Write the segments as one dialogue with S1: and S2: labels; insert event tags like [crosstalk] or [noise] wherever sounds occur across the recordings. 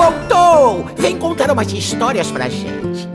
S1: voltou! Vem contar umas histórias pra gente.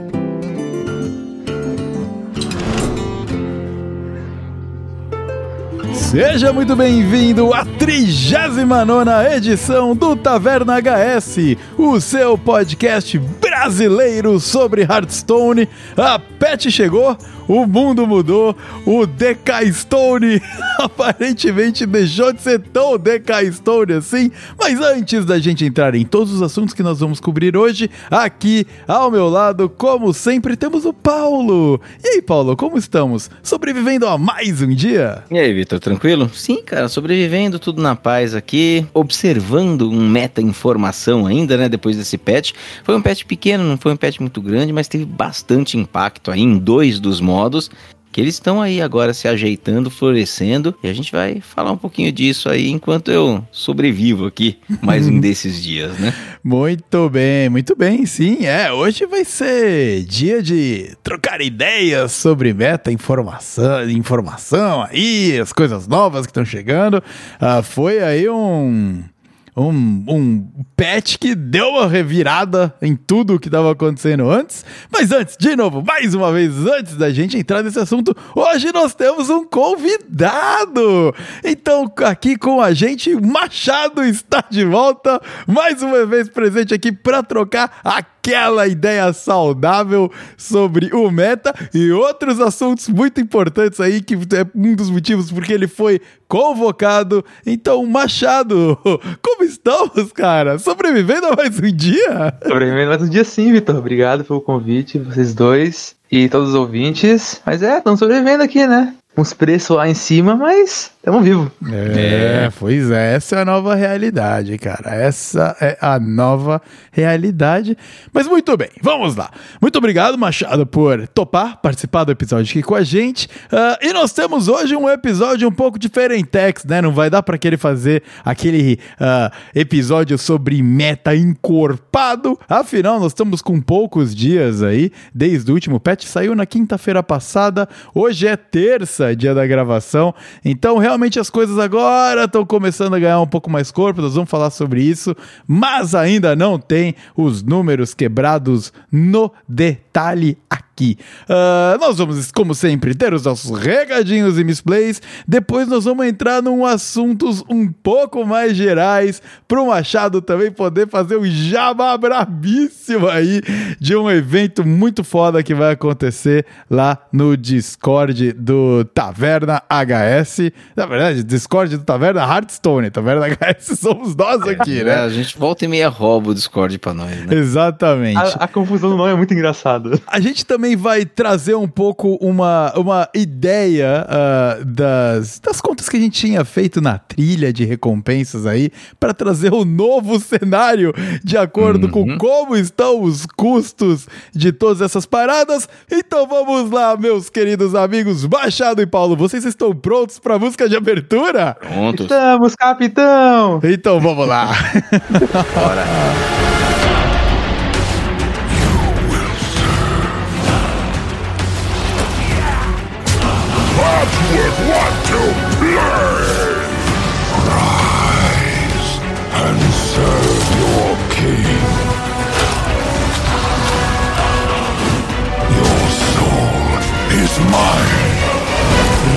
S2: Seja muito bem-vindo à 39 edição do Taverna HS, o seu podcast brasileiro sobre Hearthstone. A Pet chegou, o mundo mudou, o DK Stone [laughs] aparentemente deixou de ser tão DK Stone assim. Mas antes da gente entrar em todos os assuntos que nós vamos cobrir hoje, aqui ao meu lado, como sempre, temos o Paulo. E aí, Paulo, como estamos? Sobrevivendo a mais um dia?
S3: E aí, Vitor, tranquilo? Sim, cara, sobrevivendo tudo na paz aqui, observando um meta-informação ainda, né, depois desse patch. Foi um patch pequeno, não foi um patch muito grande, mas teve bastante impacto aí em dois dos modos que eles estão aí agora se ajeitando, florescendo, e a gente vai falar um pouquinho disso aí enquanto eu sobrevivo aqui mais um [laughs] desses dias, né?
S2: Muito bem, muito bem, sim, é, hoje vai ser dia de trocar ideias sobre meta, informação, informação aí, as coisas novas que estão chegando, uh, foi aí um um, um patch que deu uma revirada em tudo o que estava acontecendo antes. Mas antes, de novo, mais uma vez, antes da gente entrar nesse assunto, hoje nós temos um convidado. Então, aqui com a gente, Machado está de volta, mais uma vez presente aqui para trocar aquela ideia saudável sobre o meta e outros assuntos muito importantes aí, que é um dos motivos porque ele foi convocado. Então, Machado, [laughs] como estamos, cara? Sobrevivendo a mais um dia?
S4: Sobrevivendo a mais um dia sim, Vitor. Obrigado pelo convite, vocês dois e todos os ouvintes. Mas é, estamos sobrevivendo aqui, né? uns preços lá em cima, mas estamos vivos.
S2: É, é, pois é, essa é a nova realidade, cara. Essa é a nova realidade. Mas muito bem, vamos lá. Muito obrigado, Machado, por topar participar do episódio aqui com a gente. Uh, e nós temos hoje um episódio um pouco diferentex, né? Não vai dar para querer fazer aquele uh, episódio sobre meta encorpado. Afinal, nós estamos com poucos dias aí, desde o último patch. Saiu na quinta-feira passada, hoje é terça dia da gravação. Então, realmente as coisas agora estão começando a ganhar um pouco mais corpo, nós vamos falar sobre isso, mas ainda não tem os números quebrados no detalhe aqui. Uh, nós vamos, como sempre, ter os nossos recadinhos e misplays. Depois nós vamos entrar num assuntos um pouco mais gerais para o Machado também poder fazer um jabá brabíssimo aí de um evento muito foda que vai acontecer lá no Discord do Taverna HS. Na verdade, Discord do Taverna Hearthstone. Taverna HS [laughs] somos nós aqui, né? É,
S3: a gente volta e meia rouba o Discord para nós, né?
S2: Exatamente.
S4: A, a confusão do nome é muito engraçado.
S2: A gente também também vai trazer um pouco uma, uma ideia uh, das, das contas que a gente tinha feito na trilha de recompensas aí, para trazer um novo [laughs] cenário de acordo uhum. com como estão os custos de todas essas paradas. Então vamos lá, meus queridos amigos Machado e Paulo, vocês estão prontos para a música de abertura?
S3: Prontos.
S4: Estamos, capitão!
S2: Então vamos lá. Bora. [laughs]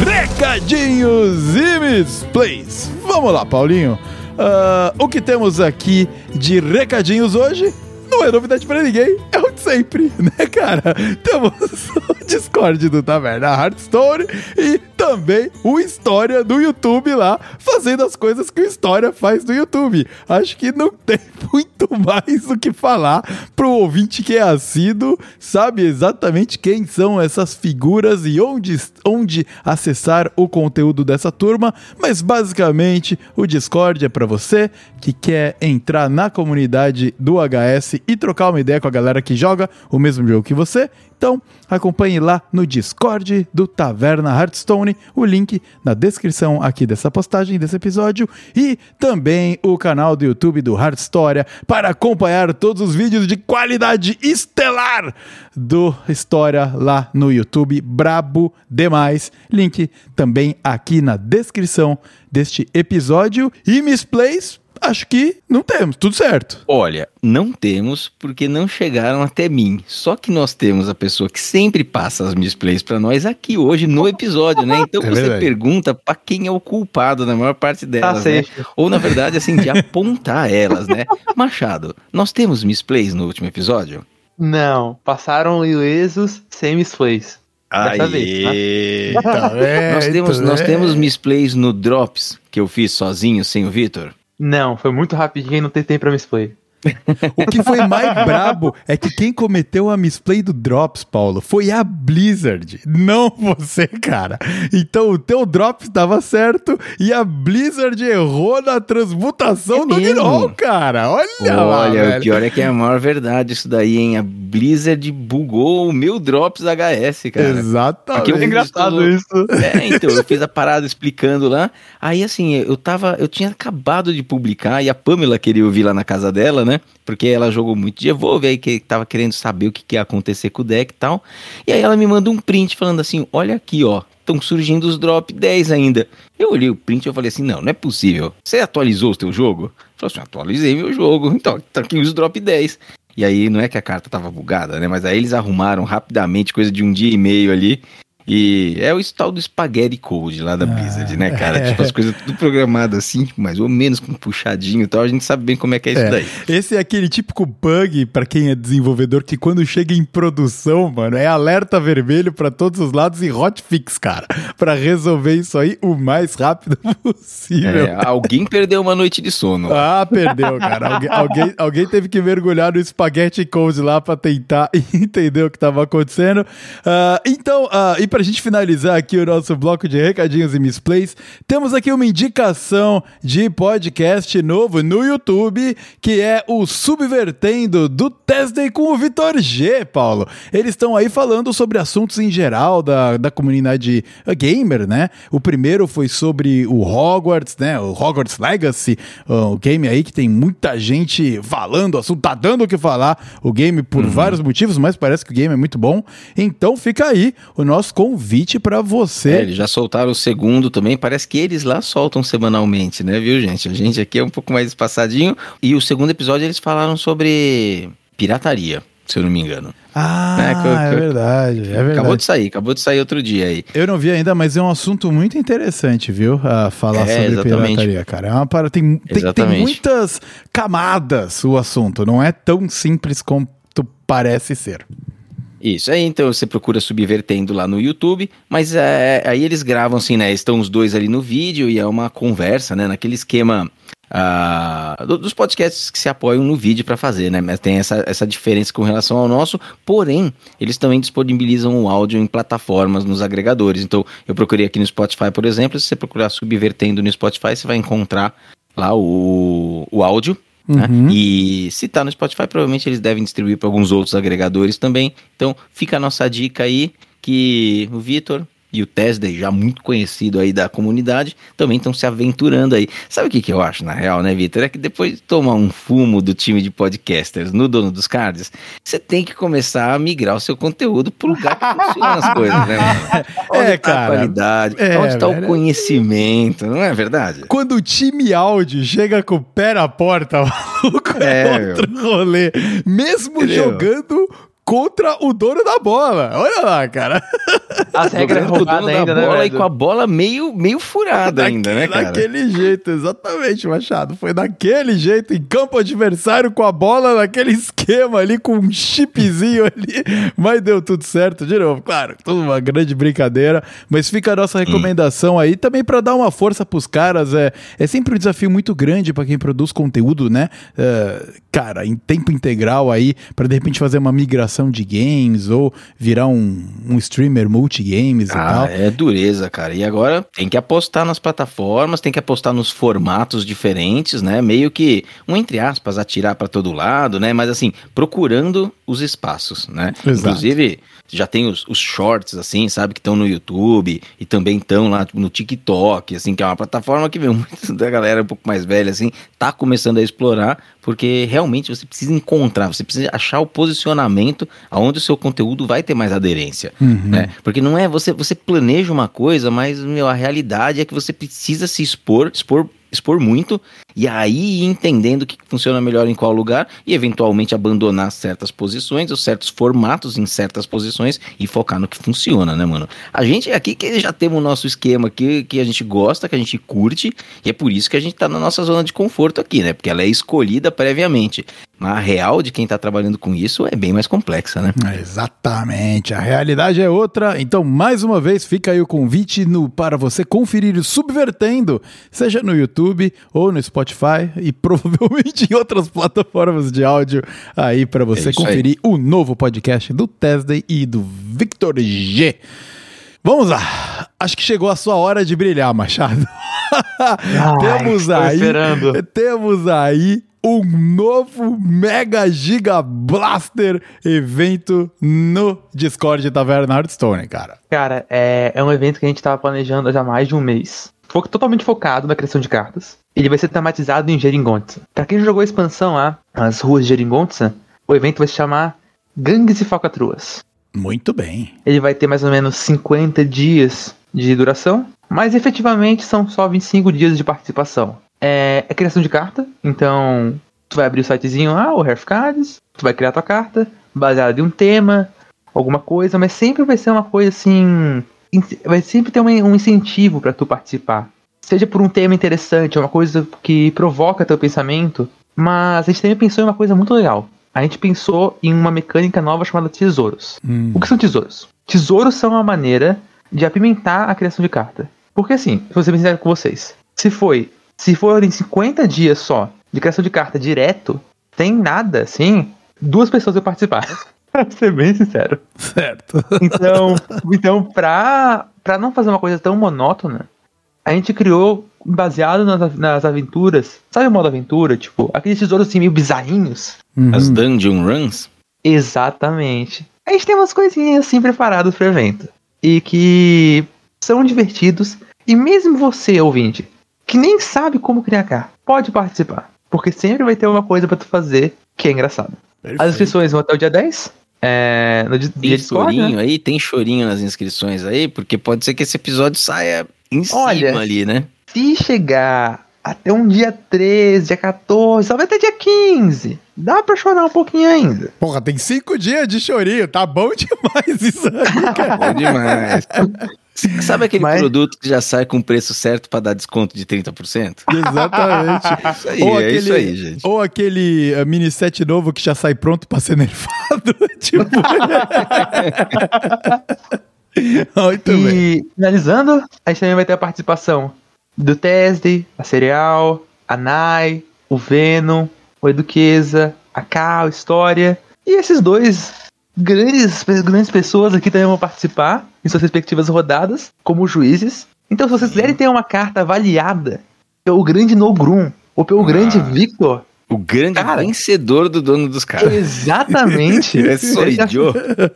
S2: Recadinhos e misplays. Vamos lá, Paulinho. Uh, o que temos aqui de recadinhos hoje? não é novidade pra ninguém, é o de sempre, [laughs] né, cara? Temos [laughs] o Discord do Taverna Hearthstone e também o História do YouTube lá, fazendo as coisas que o História faz no YouTube. Acho que não [laughs] tem muito mais o que falar pro ouvinte que é assíduo, sabe exatamente quem são essas figuras e onde, onde acessar o conteúdo dessa turma, mas basicamente o Discord é para você que quer entrar na comunidade do HS e trocar uma ideia com a galera que joga o mesmo jogo que você. Então, acompanhe lá no Discord do Taverna Hearthstone, o link na descrição aqui dessa postagem, desse episódio, e também o canal do YouTube do Hearthstoria para acompanhar todos os vídeos de qualidade estelar do História lá no YouTube. Brabo demais. Link também aqui na descrição deste episódio. E Misplays acho que não temos, tudo certo.
S3: Olha, não temos porque não chegaram até mim. Só que nós temos a pessoa que sempre passa as misplays para nós aqui hoje no episódio, né? Então [laughs]
S2: É
S3: você
S2: verdade.
S3: pergunta para quem é o culpado na maior parte delas, né?
S4: safe.
S3: Ou na verdade assim de apontar [laughs] elas, né? Machado, nós temos misplays no último episódio?
S4: Não, passaram ilesos sem misplays. Dessa vez, tá?
S2: Tá [laughs]
S3: Nós
S2: vendo,
S3: temos, nós
S2: né?
S3: temos misplays no Drops que eu fiz sozinho, sem o Vitor.
S4: Não, foi muito rapidinho e não tem tempo pra misplay.
S2: O que foi mais [laughs] brabo é que quem cometeu a misplay do Drops, Paulo, foi a Blizzard, não você, cara. Então o teu Drops dava certo e a Blizzard errou na transmutação
S3: É
S2: do? Gnol, cara. Olha, lá,
S3: Olha,
S2: velho.
S3: o pior é que é a maior verdade isso daí, hein? A Blizzard bugou o meu Drops HS, cara.
S2: Exatamente.
S3: Eu
S4: É engraçado isso.
S3: É, então, eu fiz a parada explicando lá. Aí, assim, eu tava. Eu tinha acabado de publicar e a Pamela queria ouvir lá na casa dela, né? Porque ela jogou muito de Evolve, aí que tava querendo saber o que, que ia acontecer com o deck e tal. E aí ela me manda um print falando assim: olha aqui, ó. Estão surgindo os drop 10 ainda. Eu olhei o print e falei assim: não, não é possível. Você atualizou o teu jogo? Falou assim: atualizei meu jogo. [laughs] Então, tá aqui os drop 10. E aí, não é que a carta tava bugada, né? Mas aí eles arrumaram rapidamente, coisa de um dia e meio ali. E é o tal do Spaghetti Code lá da Blizzard, né, [laughs] cara?
S2: é.
S3: Tipo, as coisas tudo programadas assim, mais ou menos com puxadinho e tal. A gente sabe bem como é que é,
S2: É.
S3: isso daí.
S2: Esse é aquele típico bug pra quem é desenvolvedor que quando chega em produção, mano, é alerta vermelho pra todos os lados e hotfix, cara, Pra resolver isso aí o mais rápido [laughs] possível.
S3: É, alguém perdeu uma noite de sono.
S2: Ah, perdeu, cara. Alguém, alguém, alguém teve que mergulhar no Spaghetti Code lá pra tentar [laughs] entender o que tava acontecendo. Ah, então, ah, e pra gente finalizar aqui o nosso bloco de recadinhos e misplays, temos aqui uma indicação de podcast novo no YouTube, que é o Subvertendo do Tesday com o Vitor G, Paulo. Eles estão aí falando sobre assuntos em geral da, da comunidade gamer, né? O primeiro foi sobre o Hogwarts, né? O Hogwarts Legacy, o game aí que tem muita gente falando, o assunto tá dando o que falar, o game por vários motivos, mas parece que o game é muito bom. Então fica aí o nosso convite pra
S3: É,
S2: você.
S3: eles já soltaram o segundo também. Parece que eles lá soltam semanalmente, né, viu, gente? A gente aqui é um pouco mais espaçadinho. E o segundo episódio eles falaram sobre pirataria, se eu não me engano.
S2: Ah,
S3: É, que
S2: é
S3: que
S2: verdade, é verdade.
S3: Acabou de sair, acabou de sair outro dia aí.
S2: Eu não vi ainda, mas é um assunto muito interessante, viu? A falar
S3: É,
S2: sobre
S3: exatamente.
S2: pirataria, cara. É uma para tem, tem, tem muitas camadas o assunto. Não é tão simples quanto parece ser.
S3: Isso, aí então você procura Subvertendo lá no YouTube, mas é, aí eles gravam assim, né? Estão os dois ali no vídeo e é uma conversa, né? Naquele esquema ah, do- dos podcasts que se apoiam no vídeo para fazer, né? Mas tem essa, essa diferença com relação ao nosso, porém, eles também disponibilizam o áudio em plataformas nos agregadores. Então, eu procurei aqui no Spotify, por exemplo, se você procurar Subvertendo no Spotify, você vai encontrar lá o, o áudio. Né?
S2: Uhum.
S3: E se tá no Spotify, provavelmente eles devem distribuir para alguns outros agregadores também. Então fica a nossa dica aí que o Vitor e o Tesday, já muito conhecido aí da comunidade, também estão se aventurando aí. Sabe o que, que eu acho, na real, né, Vitor? É que depois de tomar um fumo do time de podcasters no dono dos cards, você tem que começar a migrar o seu conteúdo pro lugar que funcionam as coisas, né, mano? Onde [laughs]
S2: É,
S3: tá
S2: cara.
S3: a qualidade,
S2: É,
S3: onde tá
S2: velho.
S3: o conhecimento, não é verdade?
S2: Quando o time áudio chega com o pé na porta, [laughs] maluco, é,
S3: É,
S2: outro rolê. Mesmo
S3: Entendeu?
S2: jogando contra o dono da bola. Olha lá, cara. [laughs]
S4: As regras
S3: Jogando com o dono
S4: roubadas
S3: da
S4: ainda, né,
S3: bola e com a bola meio, meio furada ainda, né, cara?
S2: Daquele jeito, exatamente, Machado. Foi daquele jeito, em campo adversário, com a bola naquele esquema ali, com um chipzinho ali. [laughs] Mas deu tudo certo, de novo, claro, tudo uma grande brincadeira. Mas fica a nossa recomendação aí também pra dar uma força pros caras. É, é sempre um desafio muito grande pra quem produz conteúdo, né? É, cara, em tempo integral aí, pra de repente fazer uma migração de games ou virar um, um streamer multigames e tal.
S3: Ah, é dureza, cara. E agora tem que apostar nas plataformas, tem que apostar nos formatos diferentes, né? Meio que, um entre aspas, atirar pra todo lado, né? Mas assim, procurando os espaços, né?
S2: Exato.
S3: Inclusive, já tem os, os shorts, assim, sabe? Que estão no YouTube e também estão lá tipo, no TikTok, assim, que é uma plataforma que vem [laughs] muito da galera um pouco mais velha, assim, tá começando a explorar, porque realmente você precisa encontrar, você precisa achar o posicionamento aonde o seu conteúdo vai ter mais aderência,
S2: Uhum.
S3: né? Porque não é você, você planeja uma coisa, mas meu, a realidade é que você precisa se expor, expor expor muito e aí entendendo o que funciona melhor em qual lugar e eventualmente abandonar certas posições ou certos formatos em certas posições e focar no que funciona, né, mano? A gente aqui que já temos o nosso esquema aqui que a gente gosta, que a gente curte e é por isso que a gente tá na nossa zona de conforto aqui, né? Porque ela é escolhida previamente. Mas a real de quem tá trabalhando com isso é bem mais complexa, né?
S2: Exatamente, a realidade é outra. Então, mais uma vez, fica aí o convite no, para você conferir o Subvertendo, seja no YouTube ou no Spotify e [laughs] provavelmente em outras plataformas de áudio aí para você
S3: É
S2: conferir o novo podcast do Tesday e do Victor G. Vamos lá. Acho que chegou a sua hora de brilhar, Machado. [laughs] [laughs] temos
S4: tô
S2: aí,
S4: esperando.
S2: temos aí um novo Mega Giga Blaster evento no Discord Taverna Hearthstone, cara.
S4: Cara, é, é um evento que a gente tava planejando já há mais de um mês. Fo totalmente focado na criação de cartas. Ele vai ser tematizado em Geringonça. Pra quem jogou a expansão lá, as ruas de Geringonça, o evento vai se chamar Gangues e Falcatruas.
S2: Muito bem.
S4: Ele vai ter mais ou menos 50 dias de duração, mas efetivamente são só 25 dias de participação. É, é criação de carta, então tu vai abrir o sitezinho lá, o Hearth Cards, tu vai criar tua carta, baseada em um tema, alguma coisa, mas sempre vai ser uma coisa assim. Vai sempre ter um, um incentivo para tu participar. Seja por um tema interessante, uma coisa que provoca teu pensamento, mas a gente também pensou em uma coisa muito legal. A gente pensou em uma mecânica nova chamada tesouros.
S2: Hum.
S4: O que são tesouros? Tesouros são uma maneira de apimentar a criação de carta. Porque assim, vou ser bem sincero com vocês. Se foi, se forem 50 dias só de criação de carta direto, tem nada, assim, duas pessoas vão participar. [laughs] [laughs] pra ser bem sincero.
S2: Certo.
S4: Então, [laughs] então pra, pra não fazer uma coisa tão monótona, a gente criou, baseado nas, nas aventuras, sabe o modo aventura? Tipo, aqueles tesouros assim meio bizarrinhos.
S3: As
S2: Uhum.
S3: dungeon runs.
S4: Exatamente. A gente tem umas coisinhas assim preparadas pro evento. E que são divertidos. E mesmo você, ouvinte, que nem sabe como criar carta, pode participar. Porque sempre vai ter uma coisa pra tu fazer que é engraçado. As inscrições vão até o dia 10. É, no di-
S3: Tem
S4: dia Discord, né?
S3: chorinho aí, tem chorinho nas inscrições aí, porque pode ser que esse episódio saia em
S4: Olha,
S3: cima ali, né?
S4: Se chegar até um dia 13, dia 14, talvez até dia 15, dá pra chorar um pouquinho ainda.
S2: Porra, tem cinco dias de chorinho. Tá bom [laughs] demais isso aí, cara.
S3: Bom demais. [laughs] Sabe aquele
S4: Mas-
S3: produto que já sai com o preço certo pra dar desconto de 30%?
S2: Exatamente. [laughs]
S3: Isso aí, é isso aí, gente.
S2: Ou aquele uh, mini set novo que já sai pronto pra ser [laughs] nerfado. [laughs] tipo. Muito bem.
S4: E finalizando, a gente também vai ter a participação do Tesday, a Cereal, a Nai, o Venom, o Eduqueza, a Cal, História. E esses dois grandes, grandes pessoas aqui também vão participar em suas respectivas rodadas, como juízes. Então, se vocês quiserem ter uma carta avaliada pelo grande Nogrum ou pelo grande Victor,
S3: O grande
S4: Cara.
S3: vencedor do dono dos caras.
S4: exatamente. [laughs]
S3: É só idiota.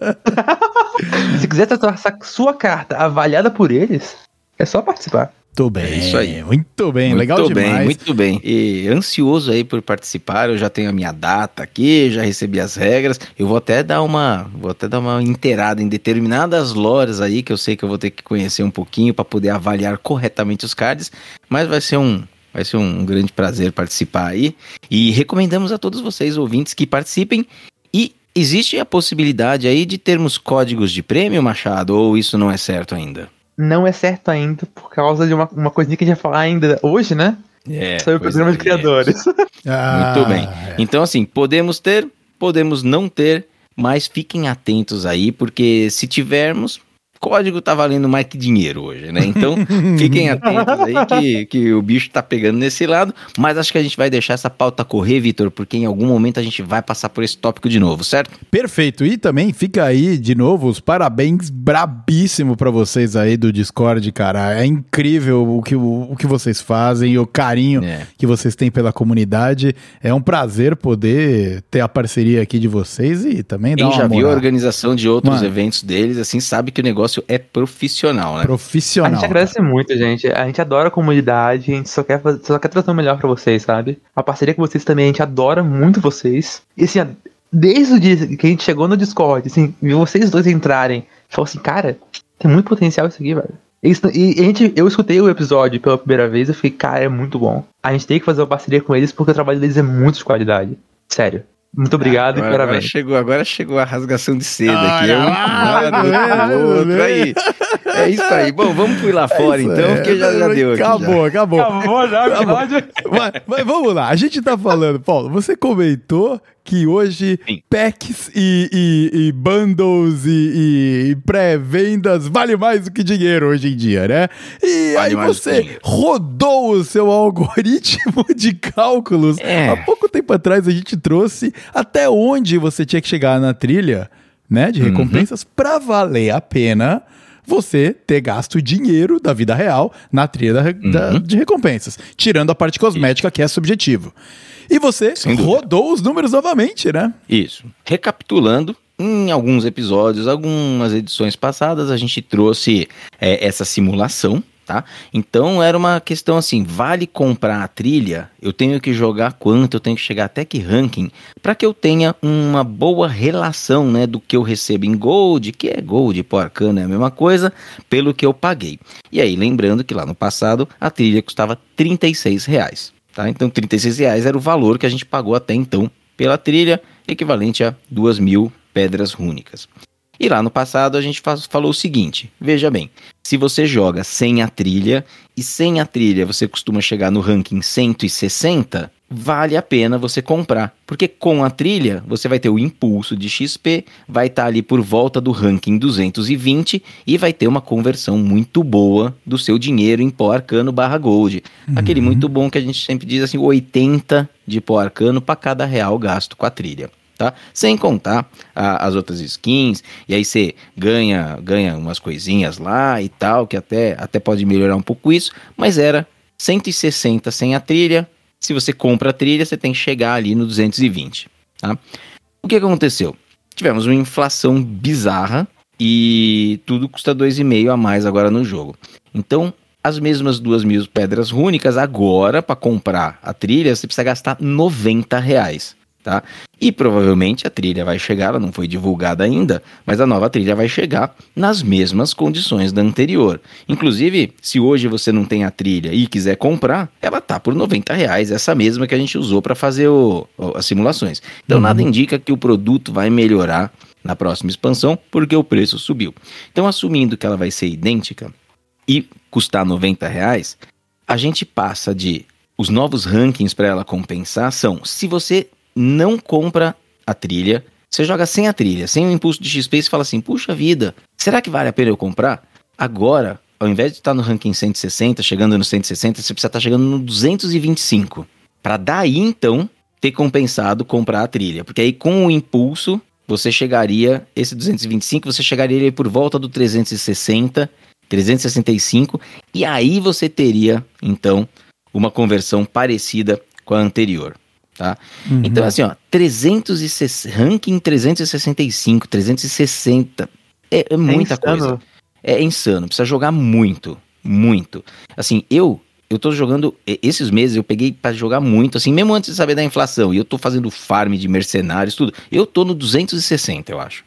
S3: [laughs]
S4: Se quiser ter sua carta avaliada por eles, é só participar.
S2: Muito bem.
S3: É isso aí.
S2: Muito bem.
S3: muito
S2: Legal
S3: bem,
S2: demais.
S3: muito bem. E ansioso aí por participar, eu já tenho a minha data aqui, já recebi as regras. Eu vou até dar uma, vou até dar uma inteirada em determinadas lores aí que eu sei que eu vou ter que conhecer um pouquinho para poder avaliar corretamente os cards, mas vai ser um Vai ser um grande prazer participar aí. E recomendamos a todos vocês, ouvintes, que participem. E existe a possibilidade aí de termos códigos de prêmio, Machado? Ou isso não é certo ainda?
S4: Não é certo ainda por causa de uma, uma coisinha que a gente vai falar ainda hoje, né?
S3: É.
S4: Sobre o programa
S3: é.
S4: de criadores.
S2: Ah,
S3: Muito bem.
S2: é.
S3: Então, assim, podemos ter, podemos não ter, mas fiquem atentos aí, porque se tivermos, código tá valendo mais que dinheiro hoje, né? Então, [laughs] fiquem atentos aí que, que o bicho tá pegando nesse lado, mas acho que a gente vai deixar essa pauta correr, Vitor, porque em algum momento a gente vai passar por esse tópico de novo, certo?
S2: Perfeito. E também fica aí, de novo, os parabéns brabíssimo pra vocês aí do Discord, cara. É incrível o que, o, o que vocês fazem e o carinho
S3: É.
S2: que vocês têm pela comunidade. É um prazer poder ter a parceria aqui de vocês e também dar
S3: Quem
S2: uma
S3: já viu a
S2: moral.
S3: organização de outros
S2: Mano.
S3: eventos deles, assim, sabe que o negócio é profissional, né?
S4: A
S2: profissional.
S4: gente agradece muito, gente. A gente adora a comunidade, a gente só quer, fazer- só quer trazer o melhor pra vocês, sabe? A parceria com vocês também, a gente adora muito vocês. E assim, desde o dia que a gente chegou no Discord, assim, viu vocês dois entrarem, falou assim, cara, tem muito potencial isso aqui, velho. Isso- E a gente, eu escutei o episódio pela primeira vez e fiquei, cara, é muito bom. A gente tem que fazer uma parceria com eles porque o trabalho deles é muito de qualidade. Sério. Muito obrigado e
S3: Agora, agora
S4: parabéns.
S3: chegou, agora chegou a rasgação de seda
S2: Olha
S3: aqui. É um
S2: lá,
S3: lado, outro, outro
S2: vendo?
S3: aí. É isso aí. Bom, vamos por lá [laughs] fora
S2: Isso
S3: então,
S2: é,
S3: porque já, já deu aqui. já.
S2: Acabou, acabou.
S4: Acabou já, episódio.
S2: Mas, mas vamos lá, a gente tá falando, Paulo, você comentou que hoje
S3: Sim.
S2: packs e, e- e bundles e, e pré-vendas vale mais do que dinheiro hoje em dia, né? E
S3: Vale
S2: aí você rodou o seu algoritmo de cálculos.
S3: É.
S2: Há pouco tempo atrás a gente trouxe até onde você tinha que chegar na trilha, né, de
S3: Uhum.
S2: recompensas pra valer a pena você ter gasto dinheiro da vida real na trilha da- da-
S3: Uhum.
S2: de recompensas, tirando a parte cosmética que é subjetivo. E você rodou os números novamente, né?
S3: Isso. Recapitulando, em alguns episódios, algumas edições passadas, a gente trouxe é, essa simulação, tá? Então era uma questão assim: vale comprar a trilha? Eu tenho que jogar quanto? Eu tenho que chegar até que ranking para que eu tenha uma boa relação, né, do que eu recebo em gold, que é gold, pô, arcano é a mesma coisa, pelo que eu paguei. E aí, lembrando que lá no passado a trilha custava 36 reais. Tá? Então, 36 reais era o valor que a gente pagou até então pela trilha, equivalente a 2 mil pedras rúnicas. E lá no passado a gente falou o seguinte: veja bem, se você joga sem a trilha e sem a trilha você costuma chegar no ranking 160, vale a pena você comprar, porque com a trilha você vai ter o impulso de XP, vai estar ali por volta do ranking 220 e vai ter uma conversão muito boa do seu dinheiro em pó arcano barra gold. Aquele muito bom que a gente sempre diz assim, 80 de pó arcano para cada real gasto com a trilha. Tá? Sem contar a- as outras skins, e aí você ganha, ganha umas coisinhas lá e tal, que até, até pode melhorar um pouco isso, mas era 160 sem a trilha. Se você compra a trilha, você tem que chegar ali no 220. Tá? O que aconteceu? Tivemos uma inflação bizarra e tudo custa 2,5 a mais agora no jogo. Então, as mesmas duas mil pedras rúnicas, agora, para comprar a trilha, você precisa gastar 90 reais. Tá? E provavelmente a trilha vai chegar, ela não foi divulgada ainda, mas a nova trilha vai chegar nas mesmas condições da anterior. Inclusive, se hoje você não tem a trilha e quiser comprar, ela tá por 90 reais, essa mesma que a gente usou para fazer o- o- as simulações. Então nada indica que o produto vai melhorar na próxima expansão, porque o preço subiu. Então, assumindo que ela vai ser idêntica e custar 90 reais, a gente passa de os novos rankings para ela compensar são se você não compra a trilha, você joga sem a trilha, sem o impulso de XP e fala assim: puxa vida, será que vale a pena eu comprar? Agora, ao invés de estar no ranking 160, chegando no 160, você precisa estar chegando no 225. Para daí então ter compensado comprar a trilha. Porque aí com o impulso, você chegaria, esse 225, você chegaria por volta do 360, 365, e aí você teria, então, uma conversão parecida com a anterior. Tá? Então, assim, ó, 360, ranking 365, 360, é, é muita
S4: insano.
S3: coisa. É insano, precisa jogar muito, muito. Assim, eu eu tô jogando esses meses eu peguei pra jogar muito, assim, mesmo antes de saber da inflação, e eu tô fazendo farm de mercenários, tudo. Eu tô no 260, eu acho.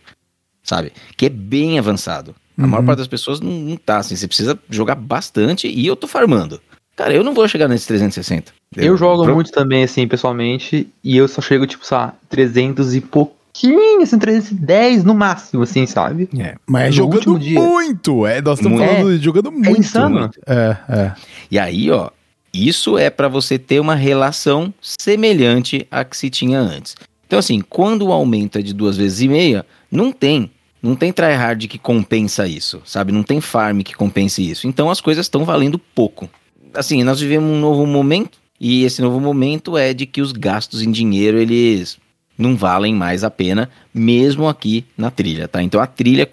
S3: Sabe? Que é bem avançado. A maior parte das pessoas não, não tá assim, você precisa jogar bastante e eu tô farmando. Cara, eu não vou chegar nesse 360.
S4: Eu jogo
S3: Pro-
S4: muito também, assim, pessoalmente, e eu só chego, tipo, sei lá, 300 e pouquinho, assim, 310 no máximo, assim, sabe?
S3: É.
S2: Mas
S4: No
S2: jogando muito. É, nós estamos falando de jogando muito.
S4: insano.
S2: É, é.
S3: E aí, ó, isso é para você ter uma relação semelhante à que se tinha antes. Então, assim, quando o aumento é de duas vezes e meia, não tem. Não tem tryhard que compensa isso, sabe? Não tem farm que compense isso. Então as coisas estão valendo pouco. Assim, nós vivemos um novo momento, e esse novo momento é de que os gastos em dinheiro, eles não valem mais a pena, mesmo aqui na trilha, tá? Então a trilha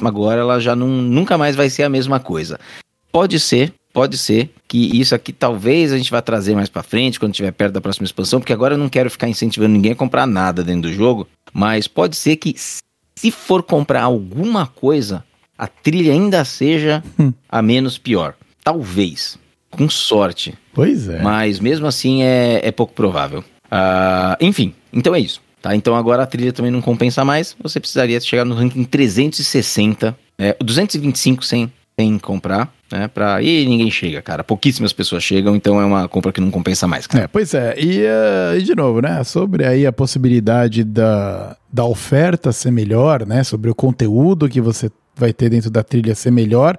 S3: agora ela já não, nunca mais vai ser a mesma coisa. Pode ser, pode ser que isso aqui talvez a gente vá trazer mais pra frente quando estiver perto da próxima expansão, porque agora eu não quero ficar incentivando ninguém a comprar nada dentro do jogo, mas pode ser que se for comprar alguma coisa, a trilha ainda seja
S2: Hum.
S3: a menos pior. Talvez, com sorte,
S2: Pois é.
S3: mas mesmo assim é, é pouco provável. Ah, enfim, então é isso. Tá? Então agora a trilha também não compensa mais. Você precisaria chegar no ranking 360, é, 225 sem, que comprar, né? Pra... E ninguém chega, cara. Pouquíssimas pessoas chegam, então é uma compra que não compensa mais, cara.
S2: É, pois é. E, uh, e de novo, né? Sobre aí a possibilidade da, da oferta ser melhor, né? Sobre o conteúdo que você vai ter dentro da trilha ser melhor.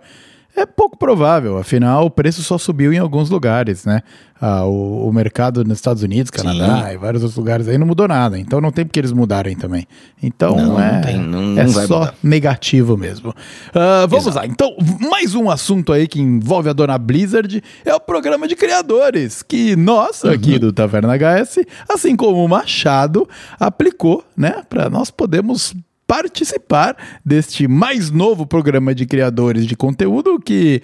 S2: É pouco provável, afinal o preço só subiu em alguns lugares, né? Ah, o, o, mercado nos Estados Unidos, Canadá Sim. e vários outros lugares aí não mudou nada, então não tem porque eles mudarem também. Então não, é, não tem, não, é só mudar. negativo mesmo. Uh, vamos Exato. lá, então mais um assunto aí que envolve a dona Blizzard é o programa de criadores, que nós aqui uhum. do Taverna HS, assim como o Machado, aplicou, né? Para nós podermos participar deste mais novo programa de criadores de conteúdo que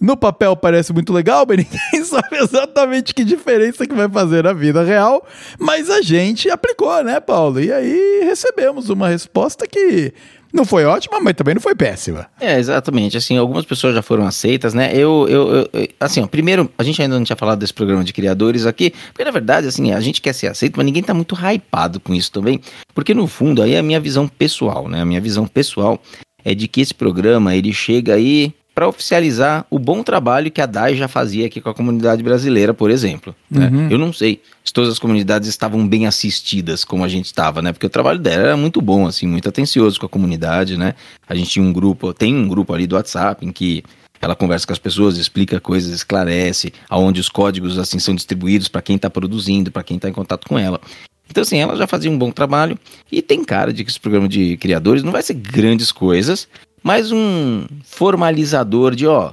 S2: no papel parece muito legal, mas [laughs] ninguém sabe exatamente que diferença que vai fazer na vida real, mas a gente aplicou, né, Paulo? E aí recebemos uma resposta que não foi ótima, mas também não foi péssima.
S3: É, exatamente. Assim, algumas pessoas já foram aceitas, né? Eu, eu, eu assim, ó, primeiro, a gente ainda não tinha falado desse programa de criadores aqui, porque na verdade, assim, a gente quer ser aceito, mas ninguém tá muito hypado com isso também, porque no fundo, aí é a minha visão pessoal, né? A minha visão pessoal é de que esse programa, ele chega aí para oficializar o bom trabalho que a DAI já fazia aqui com a comunidade brasileira, por exemplo. Né? Uhum. Eu não sei se todas as comunidades estavam bem assistidas como a gente estava, né? Porque o trabalho dela era muito bom, assim, muito atencioso com a comunidade, né? A gente tinha um grupo, tem um grupo ali do WhatsApp em que ela conversa com as pessoas, explica coisas, esclarece aonde os códigos assim são distribuídos para quem está produzindo, para quem está em contato com ela. Então, assim, ela já fazia um bom trabalho e tem cara de que esse programa de criadores não vai ser grandes coisas, mais um formalizador de, ó,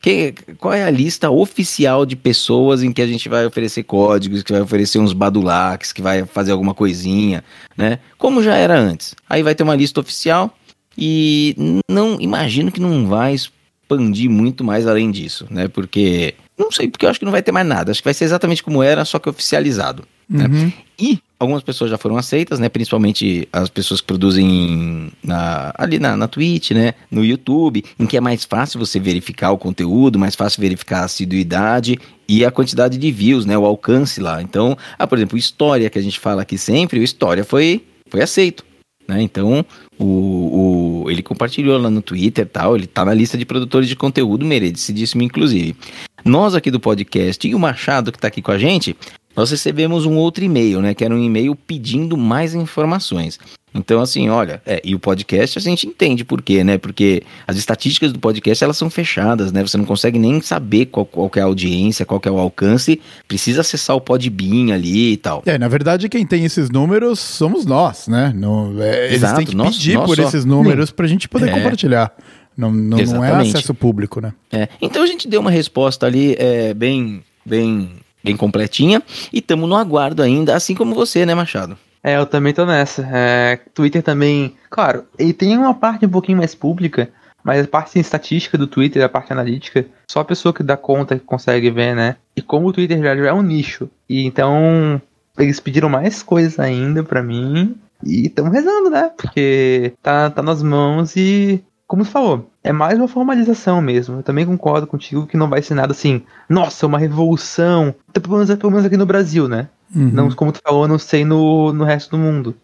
S3: que, qual é a lista oficial de pessoas em que a gente vai oferecer códigos, que vai oferecer uns badulacs, que vai fazer alguma coisinha, né? Como já era antes. Aí vai ter uma lista oficial e não imagino que não vai expandir muito mais além disso, né? Porque não sei, porque eu acho que não vai ter mais nada. Acho que vai ser exatamente como era, só que oficializado. Né? Uhum. E algumas pessoas já foram aceitas, né? Principalmente as pessoas que produzem na, ali na, na Twitch, né? No YouTube, em que é mais fácil você verificar o conteúdo, mais fácil verificar a assiduidade e a quantidade de views, né? O alcance lá. Então, ah, por exemplo, História, que a gente fala aqui sempre, o História foi, foi aceito. Né? Então, o, o, ele compartilhou lá no Twitter tal, ele tá na lista de produtores de conteúdo, merecidíssimo, inclusive. Nós aqui do podcast e o Machado que está aqui com a gente, nós recebemos um outro e-mail, né? Que era um e-mail pedindo mais informações. Então, assim, olha, é, e o podcast a gente entende por quê, né? Porque as estatísticas do podcast elas são fechadas, né? Você não consegue nem saber qual, qual é a audiência, qual é o alcance, precisa acessar o Podbean ali e tal.
S2: É, na verdade, quem tem esses números somos nós, né? No, é, Exato, eles têm que nós, pedir nós por só. esses números para a gente poder é. compartilhar. Não, não, não, é acesso público, né?
S3: É. Então a gente deu uma resposta ali é, bem, bem bem completinha. E estamos no aguardo ainda, assim como você, né, Machado?
S4: É, eu também tô nessa. É, Twitter também. Claro, ele tem uma parte um pouquinho mais pública, mas a parte estatística do Twitter, a parte analítica, só a pessoa que dá conta que consegue ver, né? E como o Twitter já é um nicho, e então eles pediram mais coisas ainda para mim. E estamos rezando, né? Porque tá, tá nas mãos e como você falou, é mais uma formalização mesmo. Eu também concordo contigo que não vai ser nada assim, nossa, uma revolução. Pelo menos, pelo menos aqui no Brasil, né? Uhum. Não, como tu falou, não sei no, no resto do mundo.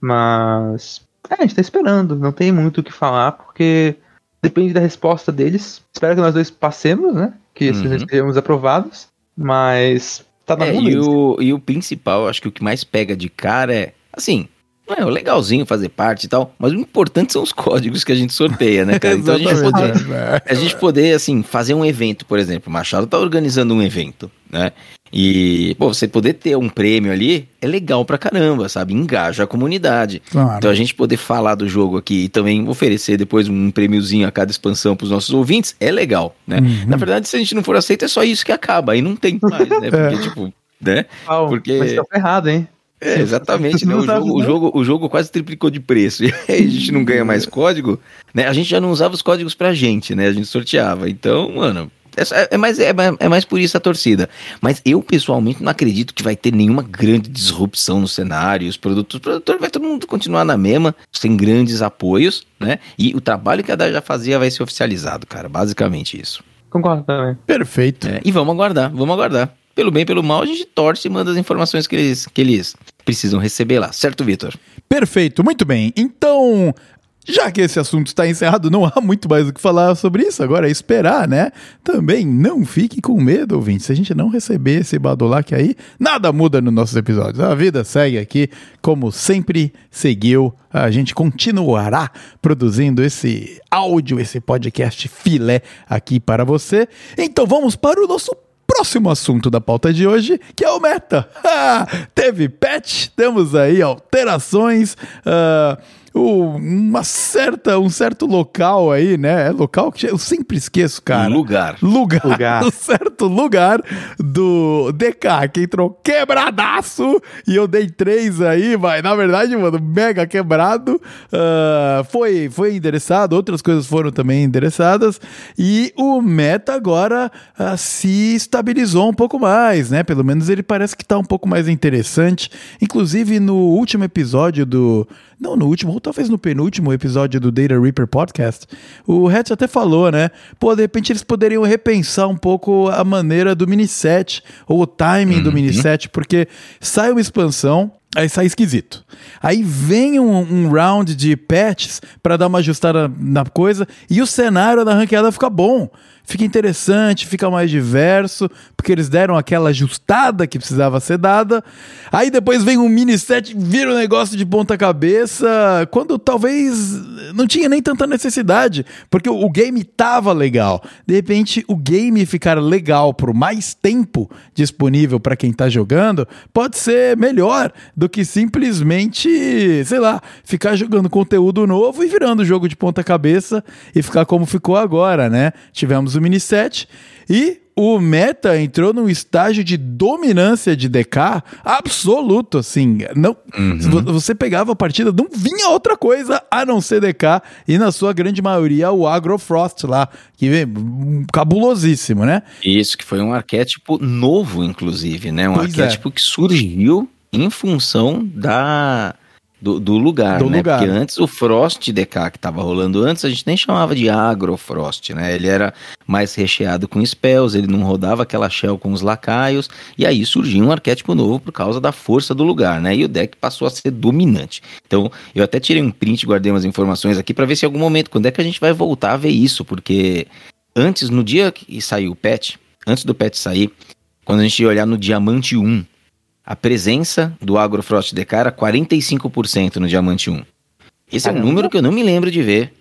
S4: Mas. É, a gente tá esperando. Não tem muito o que falar, porque depende da resposta deles. Espero que nós dois passemos, né? Que uhum. sejamos aprovados. Mas. Tá na
S3: é, e o, e o principal, acho que o que mais pega de cara é. Assim, é, legalzinho fazer parte e tal, mas o importante são os códigos que a gente sorteia, né, cara? então a gente, poder, [laughs] é. a gente poder, assim, fazer um evento, por exemplo, o Machado tá organizando um evento, né? E, pô, você poder ter um prêmio ali é legal pra caramba, sabe? Engaja a comunidade. Claro. Então a gente poder falar do jogo aqui e também oferecer depois um prêmiozinho a cada expansão pros nossos ouvintes é legal, né? Uhum. Na verdade, se a gente não for aceito, é só isso que acaba, aí não tem mais, né? [laughs] Porque, é. tipo, né?
S4: Porque... Mas tá ferrado, hein?
S3: É, [laughs] exatamente, né? O jogo, o, jogo, o jogo quase triplicou de preço. [laughs] E aí a gente não ganha mais código, né? A gente já não usava os códigos pra gente, né? A gente sorteava. Então, mano, é, é, mais, é, é mais por isso a torcida. Mas eu, pessoalmente, não acredito que vai ter nenhuma grande disrupção no cenário. Os produtos, os produtores vai todo mundo continuar na mesma, sem grandes apoios, né? E o trabalho que a DAI já fazia vai ser oficializado, cara. Basicamente isso.
S4: Concordo também.
S2: Perfeito.
S3: É, e vamos aguardar, vamos aguardar pelo bem, pelo mal, a gente torce e manda as informações que eles, que eles precisam receber lá, certo, Vitor?
S2: Perfeito, muito bem. Então, Já que esse assunto está encerrado, não há muito mais o que falar sobre isso. Agora é esperar, né? Também não fique com medo, ouvinte. Se a gente não receber esse Badulac aí, nada muda nos nossos episódios. A vida segue aqui como sempre seguiu. A gente continuará produzindo esse áudio, esse podcast filé aqui para você. Então vamos para o nosso próximo assunto da pauta de hoje, que é o meta. [laughs] Teve patch, temos aí alterações. Uh, uma certa, um certo local aí, né? É local que eu sempre esqueço, cara.
S3: Lugar.
S2: Lugar. lugar. [laughs] Um certo lugar do DK que entrou quebradaço e eu dei três aí, mas na verdade, mano, mega quebrado. Uh, foi, foi endereçado, outras coisas foram também endereçadas e o meta agora uh, se estabilizou um pouco mais, né? Pelo menos ele parece que tá um pouco mais interessante. Inclusive no último episódio do não no último, ou talvez no penúltimo episódio do Data Reaper Podcast, o Hatch até falou, né? Pô, de repente eles poderiam repensar um pouco a maneira do mini set, ou o timing uhum. do mini set, porque sai uma expansão, Aí sai esquisito. Aí vem um, um round de patches para dar uma ajustada na coisa e o cenário da ranqueada fica bom fica interessante, fica mais diverso, porque eles deram aquela ajustada que precisava ser dada. Aí depois vem um mini set, vira um negócio de ponta cabeça, quando talvez não tinha nem tanta necessidade, porque o game tava legal. De repente, o game ficar legal por mais tempo disponível para quem tá jogando, pode ser melhor do que simplesmente, sei lá, ficar jogando conteúdo novo e virando jogo de ponta cabeça e ficar como ficou agora, né? Tivemos o mini set e o meta entrou num estágio de dominância de DK absoluto, assim. Não, uhum. Você pegava a partida, não vinha outra coisa a não ser DK, e na sua grande maioria o Agrofrost lá, que vem cabulosíssimo, né?
S3: Isso, que foi um arquétipo novo, inclusive, né? Um pois é. arquétipo é. que surgiu em função da do, do lugar, do né? Lugar. Porque antes o Frost DK que estava rolando antes, a gente nem chamava de Agrofrost, né? Ele era mais recheado com spells, ele não rodava aquela shell com os lacaios, e aí surgiu um arquétipo novo por causa da força do lugar, né? E o deck passou a ser dominante. Então, eu até tirei um print, guardei umas informações aqui para ver se em algum momento, quando é que a gente vai voltar a ver isso, porque antes, no dia que saiu o patch, antes do patch sair, quando a gente ia olhar no Diamante 1, a presença do Agrofrost DK era 45% no Diamante 1. Esse é um número que eu não me lembro de ver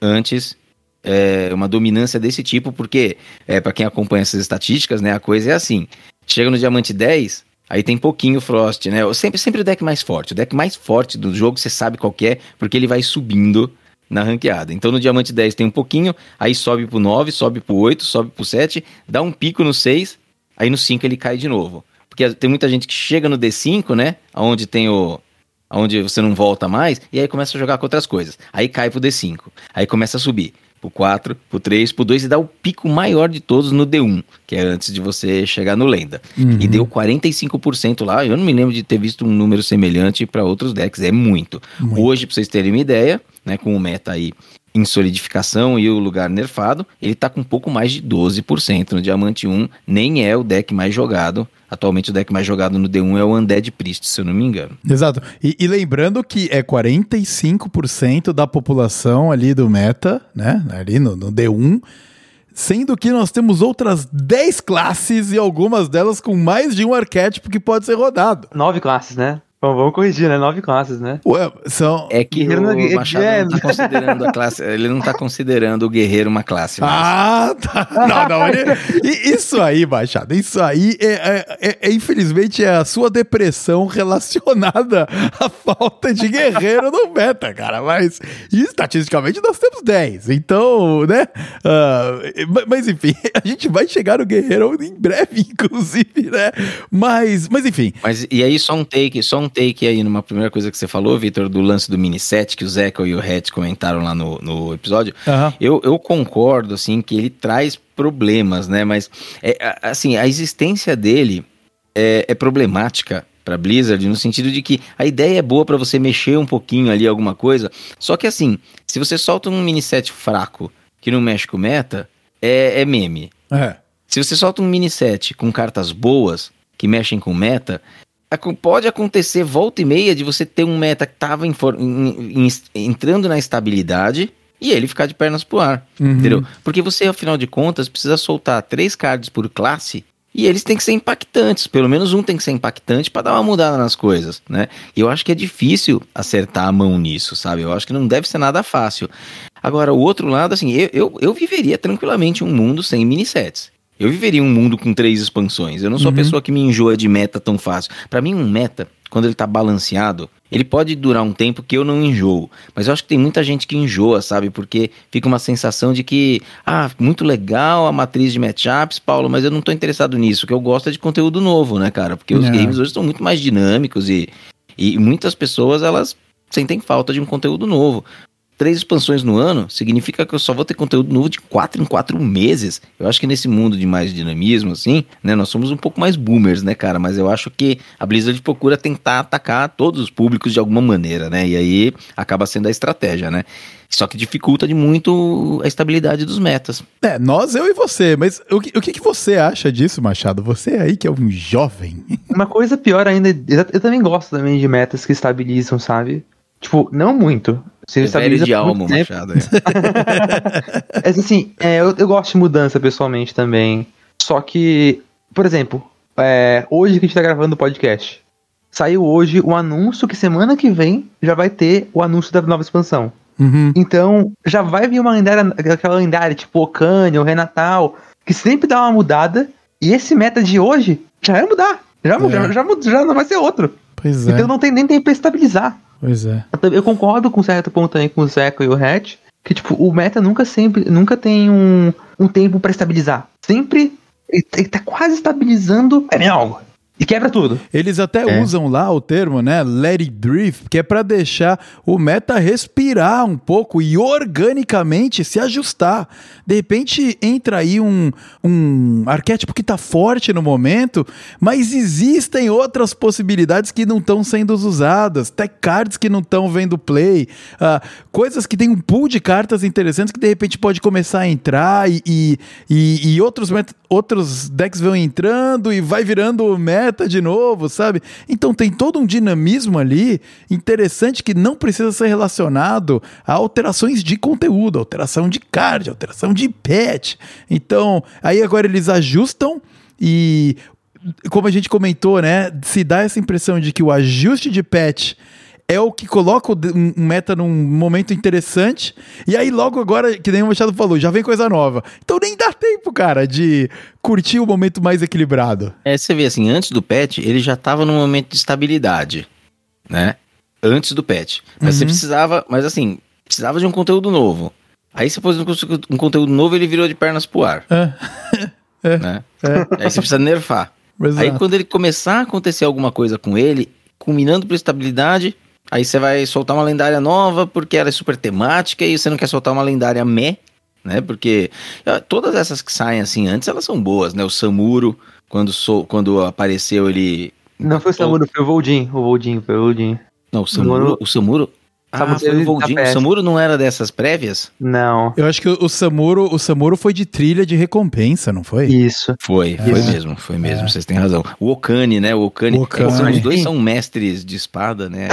S3: antes é, uma dominância desse tipo, porque é, para quem acompanha essas estatísticas, né, a coisa é assim: chega no Diamante 10, aí tem pouquinho Frost, né? Sempre, sempre o deck mais forte. O deck mais forte do jogo você sabe qual é, porque ele vai subindo na ranqueada. Então no Diamante 10 tem um pouquinho, aí sobe pro 9, sobe pro 8, sobe pro 7, dá um pico no 6, aí no 5 ele cai de novo. Porque tem muita gente que chega no D5, né? Onde tem o. Onde você não volta mais, e aí começa a jogar com outras coisas. Aí cai pro D5. Aí começa a subir pro 4, pro 3, pro 2 e dá o pico maior de todos no D1, que é antes de você chegar no Lenda. Uhum. E deu 45% lá. Eu não me lembro de ter visto um número semelhante para outros decks, é muito. muito. Hoje, pra vocês terem uma ideia, né, com o meta aí em solidificação e o lugar nerfado, ele tá com um pouco mais de 12% no Diamante 1, nem é o deck mais jogado Atualmente o deck mais jogado no D1 é o Undead Priest, se eu não me engano.
S2: Exato. E, e lembrando que é 45% da população ali do meta, né? Ali no, no D1. Sendo que nós temos outras 10 classes e algumas delas com mais de um arquétipo que pode ser rodado.
S4: Nove classes, né? Bom, vamos corrigir, né? Nove classes, né?
S2: Ué, são...
S3: É que o. Machado é... não tá considerando a classe... Ele não tá considerando o guerreiro uma classe.
S2: Mas... Ah, tá. Não, não. Ele... isso aí, Machado, isso aí, é, é, é, é, infelizmente, é a sua depressão relacionada à falta de guerreiro no meta, cara. Mas, estatisticamente, nós temos 10. Então, né? Uh, mas, enfim, [laughs] a gente vai chegar no guerreiro em breve, inclusive, né? Mas, mas enfim.
S3: Mas, e aí, só um take, só um take aí numa primeira coisa que você falou, Vitor, do lance do mini set, que o Zeca e o Hatch comentaram lá no, no episódio. Uhum. Eu, eu concordo, assim, que ele traz problemas, né? Mas, é, assim, a existência dele é, é problemática para Blizzard no sentido de que a ideia é boa para você mexer um pouquinho ali alguma coisa, só que assim, se você solta um mini set fraco que não mexe com meta, é, é meme. É. Se você solta um mini set com cartas boas que mexem com meta, Pode acontecer volta e meia de você ter um meta que tava em for- em- em- entrando na estabilidade e ele ficar de pernas pro ar.
S2: Uhum.
S3: Entendeu? Porque você, afinal de contas, precisa soltar três cards por classe e eles têm que ser impactantes. Pelo menos um tem que ser impactante para dar uma mudada nas coisas, né? E eu acho que é difícil acertar a mão nisso, sabe? Eu acho que não deve ser nada fácil. Agora, o outro lado, assim, eu, eu, eu viveria tranquilamente um mundo sem minissets. Eu viveria um mundo com três expansões. Eu não sou
S2: Uhum.
S3: a pessoa que me enjoa de meta tão fácil. Pra mim, um meta, quando ele tá balanceado, ele pode durar um tempo que eu não enjoo. Mas eu acho que tem muita gente que enjoa, sabe? Porque fica uma sensação de que, ah, muito legal a matriz de matchups, Paulo, mas eu não tô interessado nisso. O que eu gosto é de conteúdo novo, né, cara? Porque os
S2: É.
S3: games hoje estão muito mais dinâmicos e, e muitas pessoas, elas sentem falta de um conteúdo novo. Três expansões no ano significa que eu só vou ter conteúdo novo de quatro em quatro meses. Eu acho que nesse mundo de mais dinamismo, assim, né? Nós somos um pouco mais boomers, né, cara? Mas eu acho que a Blizzard procura tentar atacar todos os públicos de alguma maneira, né? E aí acaba sendo a estratégia, né? Só que dificulta de muito a estabilidade dos metas.
S2: É, nós, eu e você. Mas o que, o que, que você acha disso, Machado? Você aí que é um jovem. [laughs]
S4: Uma coisa pior ainda, eu eu também gosto também de metas que estabilizam, sabe? Tipo, não muito. Se
S3: É
S4: estabiliza
S3: de alma. Machado. é. [laughs]
S4: Mas assim, é, eu, eu gosto de mudança pessoalmente também. Só que, por exemplo, é, hoje que a gente tá gravando o podcast, saiu hoje o anúncio que semana que vem já vai ter o anúncio da nova expansão.
S2: Uhum.
S4: Então, já vai vir uma lendária, aquela lendária tipo Ocânia, o Renatal, que sempre dá uma mudada. E esse meta de hoje já vai mudar. Já,
S2: É.
S4: já, já, já não vai ser outro.
S2: Pois é.
S4: Então não tem nem tempo pra estabilizar.
S2: Pois é.
S4: Eu, concordo com certo ponto também com o Zeco e o Hatch, que tipo, o meta nunca sempre, nunca tem um, um tempo pra estabilizar. Sempre ele, ele tá quase estabilizando, é algo. E quebra tudo.
S2: Eles até
S4: É.
S2: usam lá o termo, né? Let it breathe, que é pra deixar o meta respirar um pouco e organicamente se ajustar. De repente entra aí um, um arquétipo que tá forte no momento, mas existem outras possibilidades que não estão sendo usadas, tech cards que não estão vendo play, ah, coisas que tem um pool de cartas interessantes que de repente pode começar a entrar e, e, e- e outros, outros decks vão entrando e vai virando meta de novo, sabe? Então tem todo um dinamismo ali interessante que não precisa ser relacionado a alterações de conteúdo, alteração de card, alteração de patch. Então, aí agora eles ajustam e como a gente comentou, né, se dá essa impressão de que o ajuste de patch é o que coloca o meta num momento interessante. E aí, logo agora, que nem o Machado falou, já vem coisa nova. Então nem dá tempo, cara, de curtir o momento mais equilibrado.
S3: É, você vê assim, antes do patch, ele já tava num momento de estabilidade, né? Antes do patch. Mas você
S2: Uhum.
S3: precisava, mas assim, precisava de um conteúdo novo. Aí você pôs um, con- conteúdo novo, ele virou de pernas pro ar,
S2: É, [laughs]
S3: né?
S2: é,
S3: Aí você precisa nerfar. Aí
S2: exato.
S3: quando ele começar a acontecer alguma coisa com ele, culminando por estabilidade, aí você vai soltar uma lendária nova porque ela é super temática e você não quer soltar uma lendária meh, né? Porque ah, todas essas que saem assim antes, elas são boas, né? O Samuro, quando, sou, quando apareceu ele...
S4: Não foi o Samuro, foi o Voldin. O Voldin, foi o Voldin.
S3: Não, o. Samuro- O Samuro... Ah,
S4: Samuro
S3: foi o
S4: tá
S3: O Samuro não era dessas prévias?
S4: Não.
S2: Eu acho que o Samuro, o Samuro foi de trilha de recompensa, não foi?
S4: Isso.
S3: Foi, foi
S2: Isso.
S3: mesmo, foi mesmo, vocês têm razão. O Okane, né? O Okane.
S2: O Okane.
S3: São- Os dois são mestres de espada, né?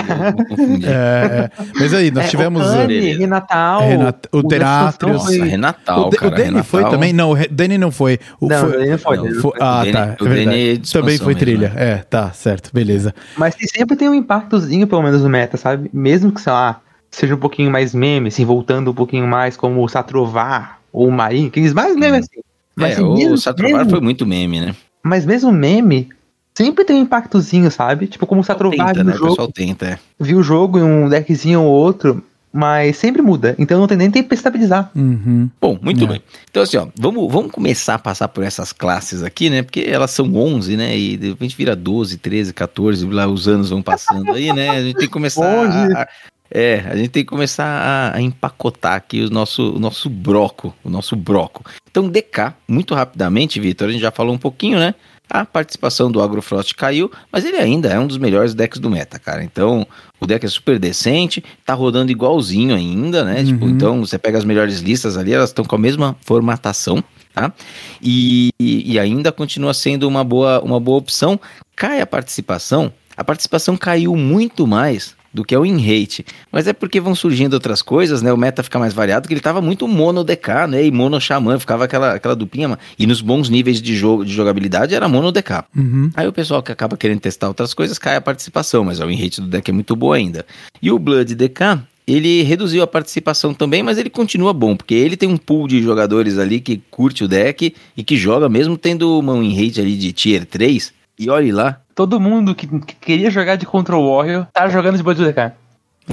S2: É, é. Mas aí, nós
S4: É,
S2: tivemos.
S3: Beleza.
S4: Renatal.
S2: Renat- o Denatrius.
S4: expansão
S3: Nossa,
S4: foi-
S3: Renatal,
S2: o, De-
S3: cara.
S2: o Danny foi
S3: Renatal-
S2: também? Não, o Re- Danny não foi. O
S4: Não,
S2: foi-
S4: o Danny não foi.
S3: não,
S2: Foi-
S4: foi.
S2: ah,
S3: O
S2: tá.
S3: o
S2: é
S3: é expansão
S2: Também foi
S3: mesmo,
S2: trilha.
S3: né?
S2: É, tá, certo, beleza.
S4: Mas sempre tem um impactozinho, pelo menos, no meta, sabe? Mesmo que, sei lá, seja um pouquinho mais meme, assim, voltando um pouquinho mais como o Satrovar ou o Marinho, aqueles mais meme assim. Mas,
S3: É,
S4: assim,
S3: o
S4: mesmo-
S3: Satrovar
S4: mesmo-
S3: foi muito meme, né?
S4: mas mesmo meme, sempre tem um impactozinho, sabe? Tipo, como o Satrovar
S3: Tenta,
S4: viu
S3: né?
S4: o
S3: O
S4: jogo,
S3: pessoal tenta, é.
S4: viu o jogo em um deckzinho ou outro, mas sempre muda. Então não tem nem tempo pra estabilizar.
S2: Uhum.
S3: Bom, muito
S2: É.
S3: bem. Então, assim, ó, vamos, vamos começar a passar por essas classes aqui, né? Porque elas são 11, né? E de repente vira 12, 13, 14, lá os anos vão passando aí, né? A gente tem que começar a- É, a gente tem que começar a, a empacotar aqui o nosso, o nosso broco, o nosso broco. Então, DK, muito rapidamente, Vitor, a gente já falou um pouquinho, né? A participação do Agrofrost caiu, mas ele ainda é um dos melhores decks do meta, cara. Então, o deck é super decente, tá rodando igualzinho ainda, né? Tipo,
S2: Uhum.
S3: então, você pega as melhores listas ali, elas estão com a mesma formatação, tá? E, e ainda continua sendo uma boa, uma boa opção. Cai a participação a participação caiu muito mais do que é o in-rate. Mas é porque vão surgindo outras coisas, né? O meta fica mais variado, que ele tava muito mono DK, né? E mono xamã, ficava aquela, aquela duplinha. E nos bons níveis de jogo de jogabilidade era mono DK.
S2: Uhum.
S3: Aí o pessoal que acaba querendo testar outras coisas cai a participação, mas o in-rate do deck é muito boa ainda. E o Blood DK, ele reduziu a participação também, mas ele continua bom, porque ele tem um pool de jogadores ali que curte o deck e que joga mesmo tendo uma win rate ali de tier 3. E olhe lá,
S4: Todo mundo que, que queria jogar de Control Warrior tá jogando de DK.
S3: é,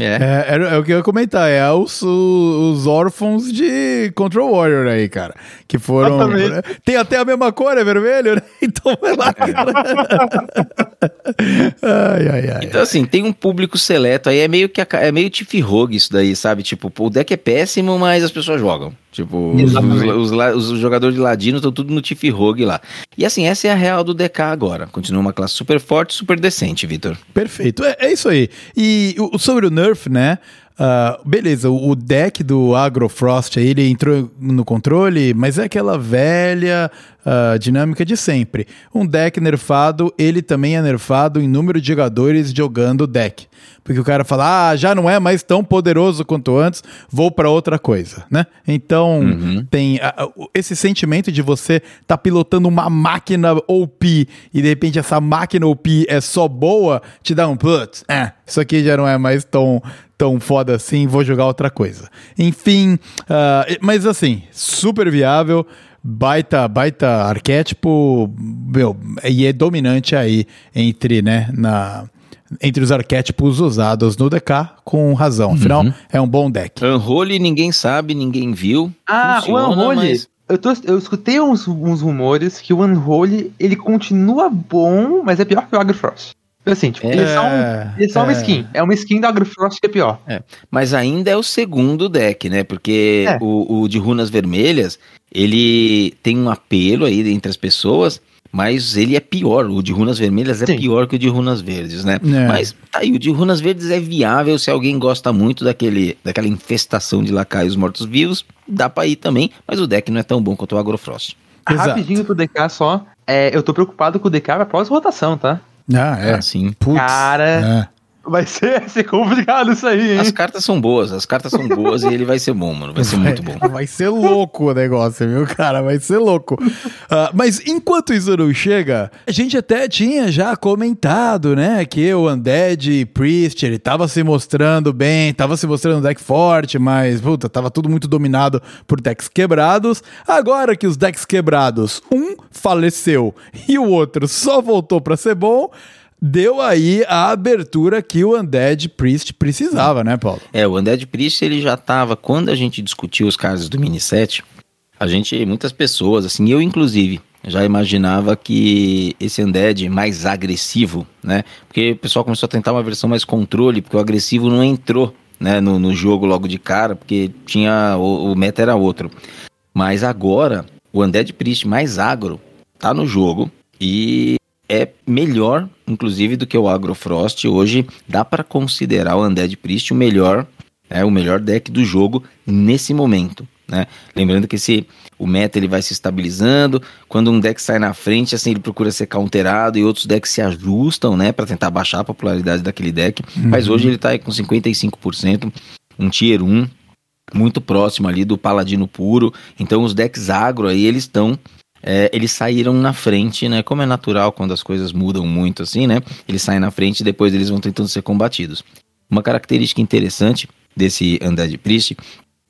S2: É, era- é o que eu ia comentar, é os, os órfãos de Control Warrior aí, cara. Que foram.
S4: Exatamente.
S2: Tem até a mesma cor, é vermelho, né? [laughs] Então vai lá, cara. [laughs] ai, ai, ai.
S3: Então, assim, tem um público seleto aí, é meio que a é meio Tiff Rogue isso daí, sabe? Tipo, pô, o deck é péssimo, mas as pessoas jogam. Tipo, os, os, os jogadores de ladino estão tudo no Tiff Rogue lá. E assim, essa é a real do DK agora. Continua uma classe super forte, super decente, Vitor.
S2: Perfeito, é, é isso aí. E o- sobre o Nerf, né? Ah, beleza, o, deck do Agrofrost aí, ele entrou no controle, mas é aquela velha ah, dinâmica de sempre. Um deck nerfado, ele também é nerfado em número de jogadores jogando o deck. Porque o cara fala, ah, já não é mais tão poderoso quanto antes, vou pra outra coisa, né? Então, tem ah, ah, o- esse sentimento de você tá pilotando uma máquina OP e de repente essa máquina OP é só boa, te dá um putz, é, isso aqui já não é mais tão, tão foda assim, vou jogar outra coisa. Enfim, ah, mas assim, super viável. Baita, baita arquétipo, meu, e é dominante aí entre, né, na, entre os arquétipos usados no DK, com razão. Afinal, é um bom deck.
S3: Unholy ninguém sabe, ninguém viu.
S4: Ah,
S3: Funciona,
S4: o Unholy.
S3: mas-
S4: Eu, tô, eu escutei uns, uns rumores que o Unholy ele continua bom, mas é pior que o Agrofrost. Assim, tipo,
S3: É,
S4: ele é só, um, ele é só uma
S2: é.
S4: skin. É uma skin do Agrofrost que é pior.
S3: Mas ainda é o segundo deck, né? Porque
S4: É.
S3: o, o de runas vermelhas, ele tem um apelo aí entre as pessoas, mas ele é pior. O de runas vermelhas é
S4: Sim.
S3: pior que o de runas verdes, né?
S2: É.
S3: Mas tá aí, o de runas verdes é viável se alguém gosta muito daquele, daquela infestação de lacaios mortos-vivos, dá pra ir também, mas o deck não é tão bom quanto o Agrofrost.
S2: Exato.
S4: Rapidinho pro DK só. É, eu tô preocupado com o DK pra pós-rotação, tá?
S2: Ah, é.
S3: Assim.
S2: Putz,
S4: Cara. Vai ser, vai ser complicado isso aí, hein?
S3: As cartas são boas, as cartas são boas e ele vai ser bom, mano. Vai ser muito bom.
S2: Vai ser louco o negócio, viu, cara? Vai ser louco. Ah, mas enquanto isso não chega, a gente até tinha já comentado, né, que o Undead Priest, ele tava se mostrando bem, tava se mostrando um deck forte, mas, puta, tava tudo muito dominado por decks quebrados. Agora que os decks quebrados, um faleceu e o outro só voltou pra ser bom, deu aí a abertura que o Undead Priest precisava, né, Paulo?
S3: É, o Undead Priest ele já tava, quando a gente discutiu os casos do mini set, a gente, muitas pessoas, assim, eu inclusive, já imaginava que esse Undead mais agressivo, né? Porque o pessoal começou a tentar uma versão mais controle, porque o agressivo não entrou, né, no, no jogo logo de cara, porque tinha, o, o meta era outro. Mas agora, o Undead Priest mais agro tá no jogo e é melhor, inclusive, do que o Agrofrost. Hoje dá para considerar o Undead Priest o melhor, é o melhor deck do jogo nesse momento. Né? Lembrando que esse, o meta ele vai se estabilizando. Quando um deck sai na frente, assim ele procura ser counterado e outros decks se ajustam, né, para tentar baixar a popularidade daquele deck. Mas hoje ele tá aí com 55%, um tier 1, muito próximo ali do Paladino puro. Então os decks agro aí eles estão é, eles saíram na frente, né? Como é natural quando as coisas mudam muito assim, né? Eles saem na frente e depois eles vão tentando ser combatidos. Uma característica interessante desse Undead Priest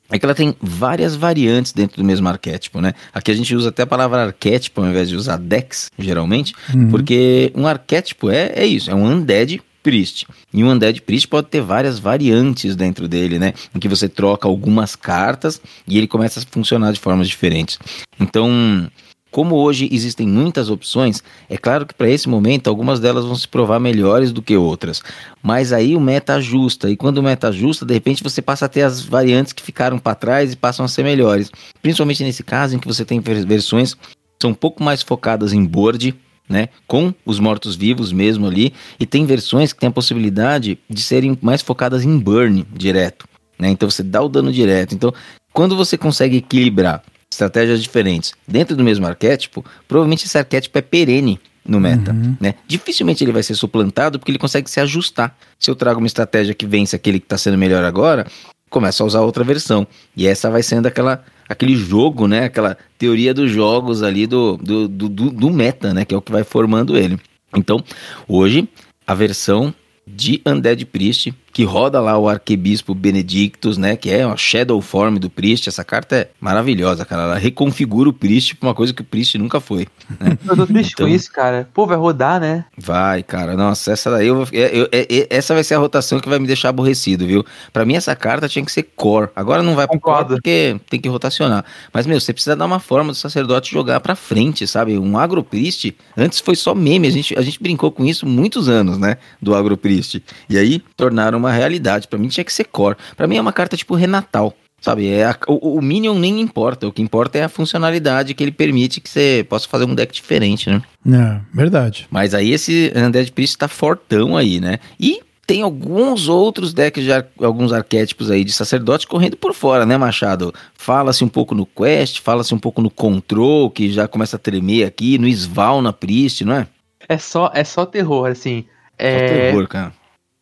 S3: é que ela tem várias variantes dentro do mesmo arquétipo, né? Aqui a gente usa até a palavra arquétipo ao invés de usar dex, geralmente, porque um arquétipo é, é isso, é um Undead Priest. E um Undead Priest pode ter várias variantes dentro dele, né? Em que você troca algumas cartas e ele começa a funcionar de formas diferentes. Então, como hoje existem muitas opções, é claro que para esse momento algumas delas vão se provar melhores do que outras. Mas aí o meta ajusta, e quando o meta ajusta, de repente você passa a ter as variantes que ficaram para trás e passam a ser melhores. Principalmente nesse caso em que você tem vers- versões que são um pouco mais focadas em board, né, com os mortos-vivos mesmo ali, e tem versões que têm a possibilidade de serem mais focadas em burn direto, né? Então você dá o dano direto. Então, quando você consegue equilibrar estratégias diferentes dentro do mesmo arquétipo, provavelmente esse arquétipo é perene no meta, né? Dificilmente ele vai ser suplantado porque ele consegue se ajustar. Se eu trago uma estratégia que vence aquele que está sendo melhor agora, começa a usar outra versão. E essa vai sendo aquela aquele jogo, né? Aquela teoria dos jogos ali do, do, do, do, do meta, né? Que é o que vai formando ele. Então, hoje, a versão de Undead Priest, que roda lá o Arquebispo Benedictus, né? Que é uma Shadow Form do Priest. Essa carta é maravilhosa, cara. Ela reconfigura o Priest pra uma coisa que o Priest nunca foi. Né? [laughs]
S4: Eu tô triste
S3: Então-
S4: com isso, cara. Pô, vai rodar, né?
S3: Vai, cara. Nossa, essa daí eu, vou- eu- eu- eu- essa vai ser a rotação que vai me deixar aborrecido, viu? Pra mim, essa carta tinha que ser core. Agora não vai pro core porque tem que rotacionar. Mas, meu, você precisa dar uma forma do sacerdote jogar pra frente, sabe? Um agropriest, antes foi só meme. A gente, a gente brincou com isso muitos anos, né? Do agropriest. E aí tornaram uma realidade. Pra mim tinha que ser core. Pra mim é uma carta tipo Renatal. Sabe, é a- o, o Minion nem importa. O que importa é a funcionalidade que ele permite que você possa fazer um deck diferente, né?
S2: É, verdade.
S3: Mas aí esse Undead Priest tá fortão aí, né? E tem alguns outros decks, de ar- alguns arquétipos aí de sacerdote correndo por fora, né, Machado? Fala-se um pouco no Quest, fala-se um pouco no Control, que já começa a tremer aqui, no Sval, na Priest, não é?
S4: É só, é só terror, assim.
S3: Só
S4: É,
S3: terror, cara.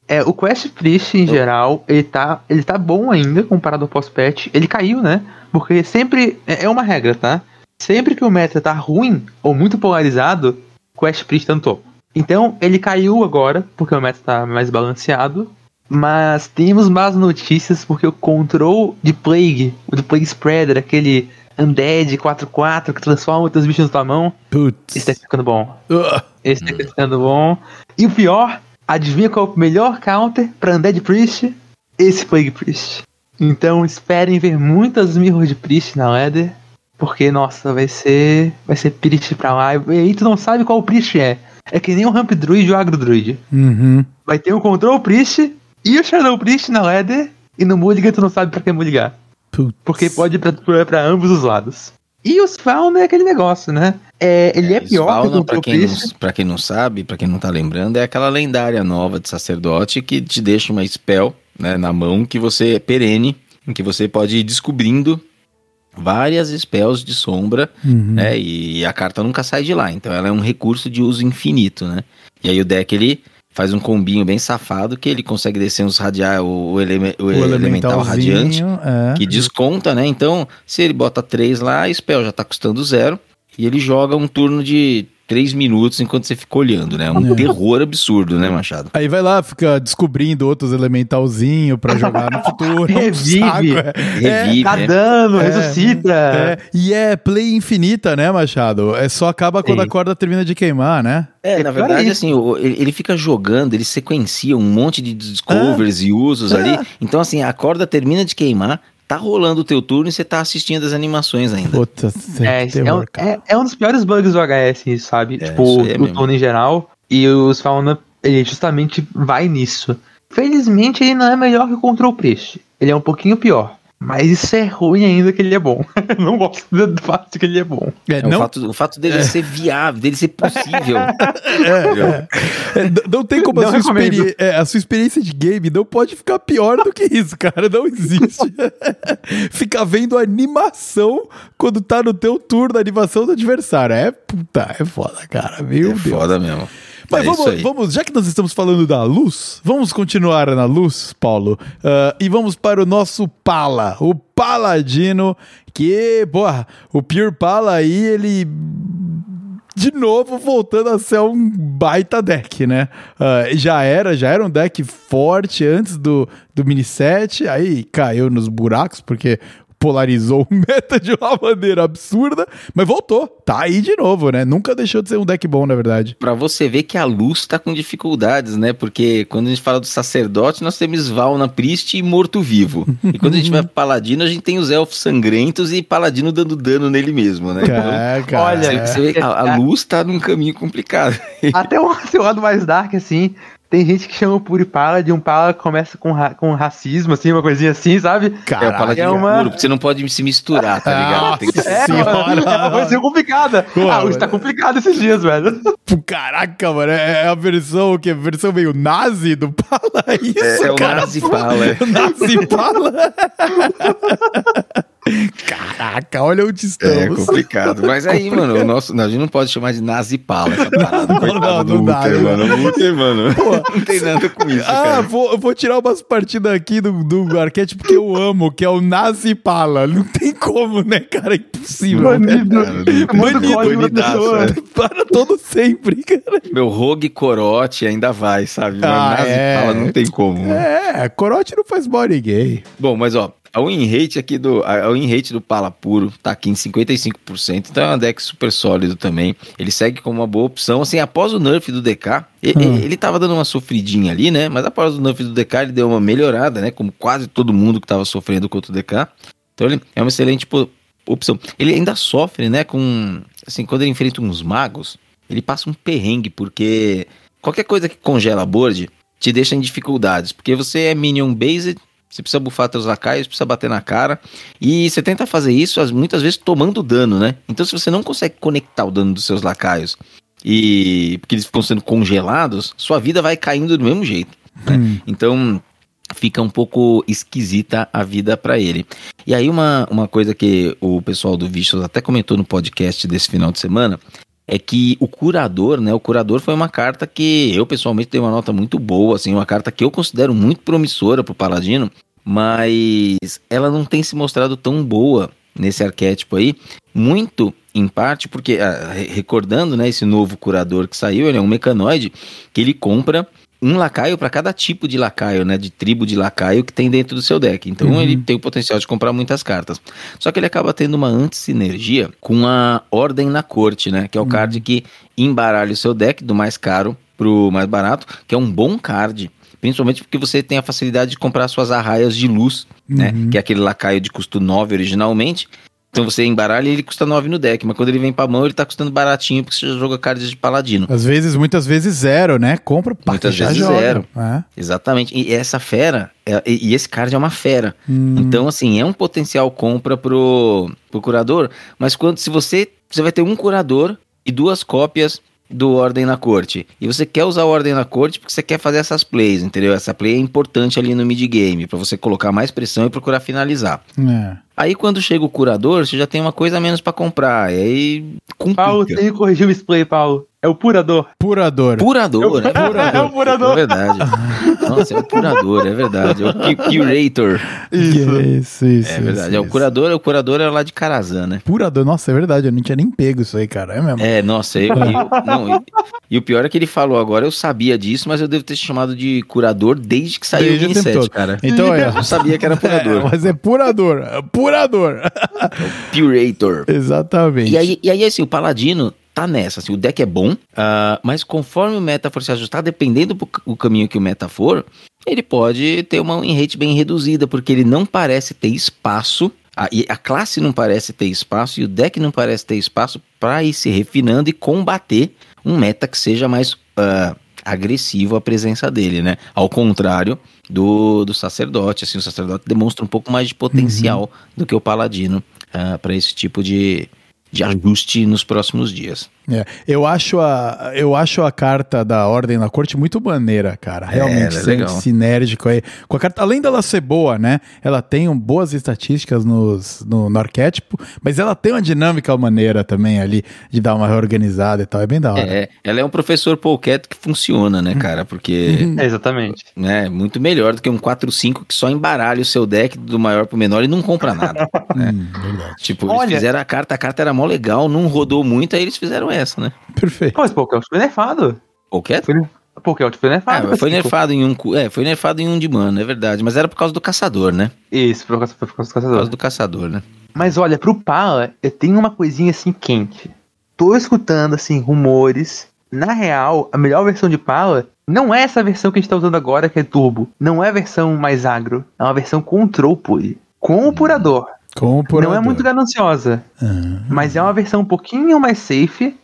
S4: É, o Quest Priest, em geral, ele tá, ele tá bom ainda comparado ao pós-patch. Ele caiu, né? Porque sempre. É é uma regra, tá? Sempre que o meta tá ruim ou muito polarizado, Quest Priest no topo. Então, ele caiu agora, porque o meta tá mais balanceado. Mas temos más notícias porque o control de Plague, o de Plague Spreader, aquele Undead 4-4 que transforma outros bichos na tua mão,
S2: Putz.
S4: esse tá ficando bom.
S2: Ugh.
S4: Esse tá ficando bom. E o pior, adivinha qual é o melhor counter pra Undead Priest? Esse Plague Priest. Então esperem ver muitas mirrors de Priest na ladder. Porque, nossa, vai ser. Vai ser Priest pra lá. E aí tu não sabe qual Priest é. É que nem o Ramp Druid e o Agro Druid.
S2: Uhum.
S4: Vai ter o Control Priest e o Shadow Priest na ladder. E no Mulligan tu não sabe pra que Mulligar.
S2: Putz.
S4: Porque pode ir pra, pra, pra ambos os lados. E o Spawn é aquele negócio, né? É, ele é, pior que o
S3: pra quem, não, pra quem não sabe, pra quem não tá lembrando, é aquela lendária nova de sacerdote que te deixa uma spell né, na mão que você é perene, em que você pode ir descobrindo várias spells de sombra,
S2: Uhum.
S3: né? E a carta nunca sai de lá. Então ela é um recurso de uso infinito, né? E aí o deck ele faz um combinho bem safado que ele consegue descer uns radiar o, o, eleme- o
S2: O
S3: elemental radiante
S2: é.
S3: que desconta, né? Então, se ele bota 3 lá, a spell já tá custando zero. E ele joga um turno de 3 minutos enquanto você fica olhando, né? Um
S2: É.
S3: terror absurdo, né, Machado?
S2: Aí vai lá, fica descobrindo outros elementalzinho pra jogar no futuro. [laughs] É um
S4: Revive.
S2: saco, é.
S3: Revive,
S4: Dá
S3: né?
S4: dano,
S2: É.
S4: ressuscita.
S2: É, e é play infinita, né, Machado? É só acaba quando
S4: Sim.
S2: a corda termina de queimar, né?
S3: É,
S4: É,
S3: na verdade,
S4: é
S3: assim, ele, fica jogando, ele sequencia um monte de discovers e usos
S2: É.
S3: ali. Então, assim, a corda termina de queimar, tá rolando o teu turno e você tá assistindo as animações ainda.
S2: Puta,
S4: É,
S2: é, terror,
S4: um, é, é um dos piores bugs do HS, sabe?
S3: É,
S4: tipo,
S3: é
S4: o turno em geral. E os Fauna, ele justamente vai nisso. Felizmente, ele não é melhor que o Control Priest. Ele é um pouquinho pior. Mas isso é ruim ainda que ele é bom. [laughs] não gosto do fato de que ele é bom.
S2: É,
S3: É,
S2: não,
S3: o, fato, o fato dele ser viável, dele ser possível. [laughs]
S2: é, n- não tem como a
S4: Não
S2: sua,
S4: recomendo.
S2: experi- é, a sua experiência de game não pode ficar pior do que isso, cara. Não existe. [laughs] Ficar vendo animação quando tá no teu turno, a animação do adversário. É puta, é foda, cara. Meu
S3: é
S2: Deus.
S3: foda mesmo.
S2: Mas
S3: é
S2: vamos, vamos, já que nós estamos falando da luz, vamos continuar na luz, Paulo, ah, e vamos para o nosso Pala, o Paladino, que, porra, o Pure Pala aí, ele de novo voltando a ser um baita deck, né? Ah, já era, já era um deck forte antes do, do mini set, aí caiu nos buracos, porque polarizou [laughs] o meta de uma maneira absurda, mas voltou, tá aí de novo, né? Nunca deixou de ser um deck bom, na verdade.
S3: Pra você ver que a luz tá com dificuldades, né? Porque quando a gente fala do sacerdote, nós temos Valna Priest e morto-vivo. [laughs] E quando a gente vai pro paladino, a gente tem os elfos sangrentos e paladino dando dano nele mesmo, né? Então,
S2: É, cara.
S4: Olha,
S3: você, você vê que a, a luz tá num caminho complicado.
S4: Até o [laughs] seu lado mais dark, assim. Tem gente que chama o Puripala de um pala que começa com, ra com racismo, assim, uma coisinha assim, sabe?
S3: é o
S2: Caralho.
S3: paladino
S4: é uma-
S3: puro, você não pode se misturar, tá ligado? Tem que ser-
S4: É,
S2: Senhora. [laughs]
S4: é uma coisa complicada.
S2: Pô,
S4: ah, hoje tá complicado esses dias, velho.
S2: Pô, Caraca, mano, é a versão, o quê? Versão meio nazi do Pala, é isso,
S3: É, é o
S2: cara?
S3: Nazi Pala. [laughs]
S2: O nazi Pala. [laughs] Caraca, olha onde
S3: É
S2: estamos.
S3: complicado. Mas aí, [laughs] mano, o nosso, não, a gente não pode chamar de nazipala essa [laughs] parada.
S2: Não, não,
S3: do
S2: não dá,
S3: Uther,
S2: não
S3: mano. O Uther, mano. [laughs] Não tem nada com isso,
S2: Ah,
S3: cara.
S2: vou, eu vou tirar umas partidas aqui do, do arquétipo que eu amo, que é o Nazipala. Não tem como, né, cara? É impossível.
S4: Banido.
S3: Não-
S4: o
S2: Banido,
S3: banidaço, é.
S2: Para todo sempre, cara.
S3: Meu rogue corote ainda vai, sabe?
S2: Ah,
S3: nazipala
S2: é.
S3: não tem como. mano.
S2: É, Corote não faz body gay.
S3: Bom, mas ó, a win rate aqui do a a win rate do Pala Puro tá aqui em 55%, então é um deck super sólido também. Ele segue como uma boa opção, assim, após o nerf do DK, ele,
S2: Hum.
S3: ele tava dando uma sofridinha ali, né? Mas após o nerf do DK, ele deu uma melhorada, né? Como quase todo mundo que tava sofrendo contra o DK. Então ele é uma excelente opção. Ele ainda sofre, né, com assim, quando ele enfrenta uns magos, ele passa um perrengue porque qualquer coisa que congela a board te deixa em dificuldades, porque você é minion based, você precisa bufar teus lacaios, precisa bater na cara, e você tenta fazer isso as- muitas vezes tomando dano, né? Então se você não consegue conectar o dano dos seus lacaios e porque eles ficam sendo congelados, sua vida vai caindo do mesmo jeito. né?
S2: Hum.
S3: Então fica um pouco esquisita a vida pra ele. E aí uma, uma coisa que o pessoal do Vicious até comentou no podcast desse final de semana é que o curador, né? O curador foi uma carta que eu pessoalmente dei uma nota muito boa, assim, uma carta que eu considero muito promissora pro Paladino, mas ela não tem se mostrado tão boa nesse arquétipo aí, muito em parte porque, ah, re- recordando, né, esse novo curador que saiu, ele é um mecanoide que ele compra um lacaio para cada tipo de lacaio, né, de tribo de lacaio que tem dentro do seu deck. Então
S2: Uhum.
S3: ele tem o potencial de comprar muitas cartas. Só que ele acaba tendo uma antisinergia com a Ordem na Corte, né, que é o card que embaralha o seu deck do mais caro pro mais barato, que é um bom card. Principalmente porque você tem a facilidade de comprar suas arraias de luz, né?
S2: Uhum.
S3: Que é aquele lacaio de custo 9 originalmente. Então você embaralha e ele custa 9 no deck, mas quando ele vem pra mão ele tá custando baratinho porque você já joga cards de paladino.
S2: Às vezes, muitas vezes zero, né? Compra, pá,
S3: Muitas
S2: já
S3: vezes
S2: joga.
S3: zero.
S2: É.
S3: Exatamente. E essa fera, é- e, esse card é uma fera.
S2: Hum.
S3: Então, assim, é um potencial compra pro, pro curador, mas quando se você. Você vai ter um curador e duas cópias do Ordem na Corte. E você quer usar o Ordem na Corte porque você quer fazer essas plays, entendeu? Essa play é importante ali no mid-game, pra você colocar mais pressão e procurar finalizar.
S2: É.
S3: Aí quando chega o curador, você já tem uma coisa a menos pra comprar. E aí.
S4: Paulo,
S3: Complica.
S4: tem que corrigir o display, Paulo. É o purador.
S2: Purador.
S3: Purador, é
S4: É o purador.
S3: É verdade. Nossa, é o curador, é verdade. É o cu- curator.
S2: Isso, isso.
S3: É verdade.
S2: isso,
S3: É o
S2: isso.
S3: curador, o curador é lá de Carazan, né?
S2: Purador, nossa, é verdade. Eu não tinha nem pego isso aí, cara. É mesmo.
S3: É, nossa, eu, eu- não, e, e o pior é que ele falou agora, eu sabia disso, mas eu devo ter chamado de curador desde que saiu
S2: Desde
S3: o
S2: o
S3: mini cara.
S2: Então [laughs] é.
S3: Eu não sabia que era [laughs]
S2: É,
S3: curador.
S2: mas é purador. É purador. [laughs]
S3: Curator.
S2: Exatamente.
S3: E aí, e aí, assim, o Paladino tá nessa, assim, o deck é bom, ah, mas conforme o meta for se ajustar, dependendo do o caminho que o meta for, ele pode ter uma win rate bem reduzida, porque ele não parece ter espaço, a, e a classe não parece ter espaço, e o deck não parece ter espaço para ir se refinando e combater um meta que seja mais ah, agressivo a presença dele, né? Ao contrário do, do sacerdote, assim, o sacerdote demonstra um pouco mais de potencial do que o paladino para esse tipo de, de ajuste nos próximos dias.
S2: É, eu, acho a, eu acho a carta da Ordem na Corte muito maneira, cara. Realmente,
S3: é
S2: sendo
S3: legal.
S2: sinérgico aí. Com a carta, além dela ser boa, né? Ela tem um- boas estatísticas nos, no, no arquétipo, mas ela tem uma dinâmica maneira também ali de dar uma reorganizada e tal. É bem da hora.
S3: É, ela é um professor Polcat que funciona, né, cara? Porque
S4: É, [laughs] exatamente.
S3: né, é muito melhor do que um 4-5 que só embaralha o seu deck do maior pro menor e não compra nada. [laughs] né?
S2: Hum.
S3: Tipo,
S4: Olha-
S3: eles fizeram a carta, a carta era mó legal, não rodou muito, aí eles fizeram essa, né? [laughs]
S2: Perfeito.
S4: Pô, esse Pokémon foi nerfado. Foi, Pokémon foi
S3: Ah,
S4: nerfado.
S3: mas foi
S4: tipo,
S3: nerfado em um. cu- É, foi nerfado em um de mana, é verdade. Mas era por causa do caçador, né?
S4: Isso, por causa, por causa do
S3: Por
S4: caçador.
S3: causa do caçador, né?
S4: Mas olha, pro Pala, eu tenho uma coisinha assim quente. Tô escutando, assim, rumores. Na real, a melhor versão de Pala não é essa versão que a gente tá usando agora, que é Turbo. Não é a versão mais agro. É uma versão Control Puri. Com o Purador.
S2: Com o purador.
S4: Não é muito gananciosa.
S2: Ah.
S4: Mas é uma versão um pouquinho mais safe.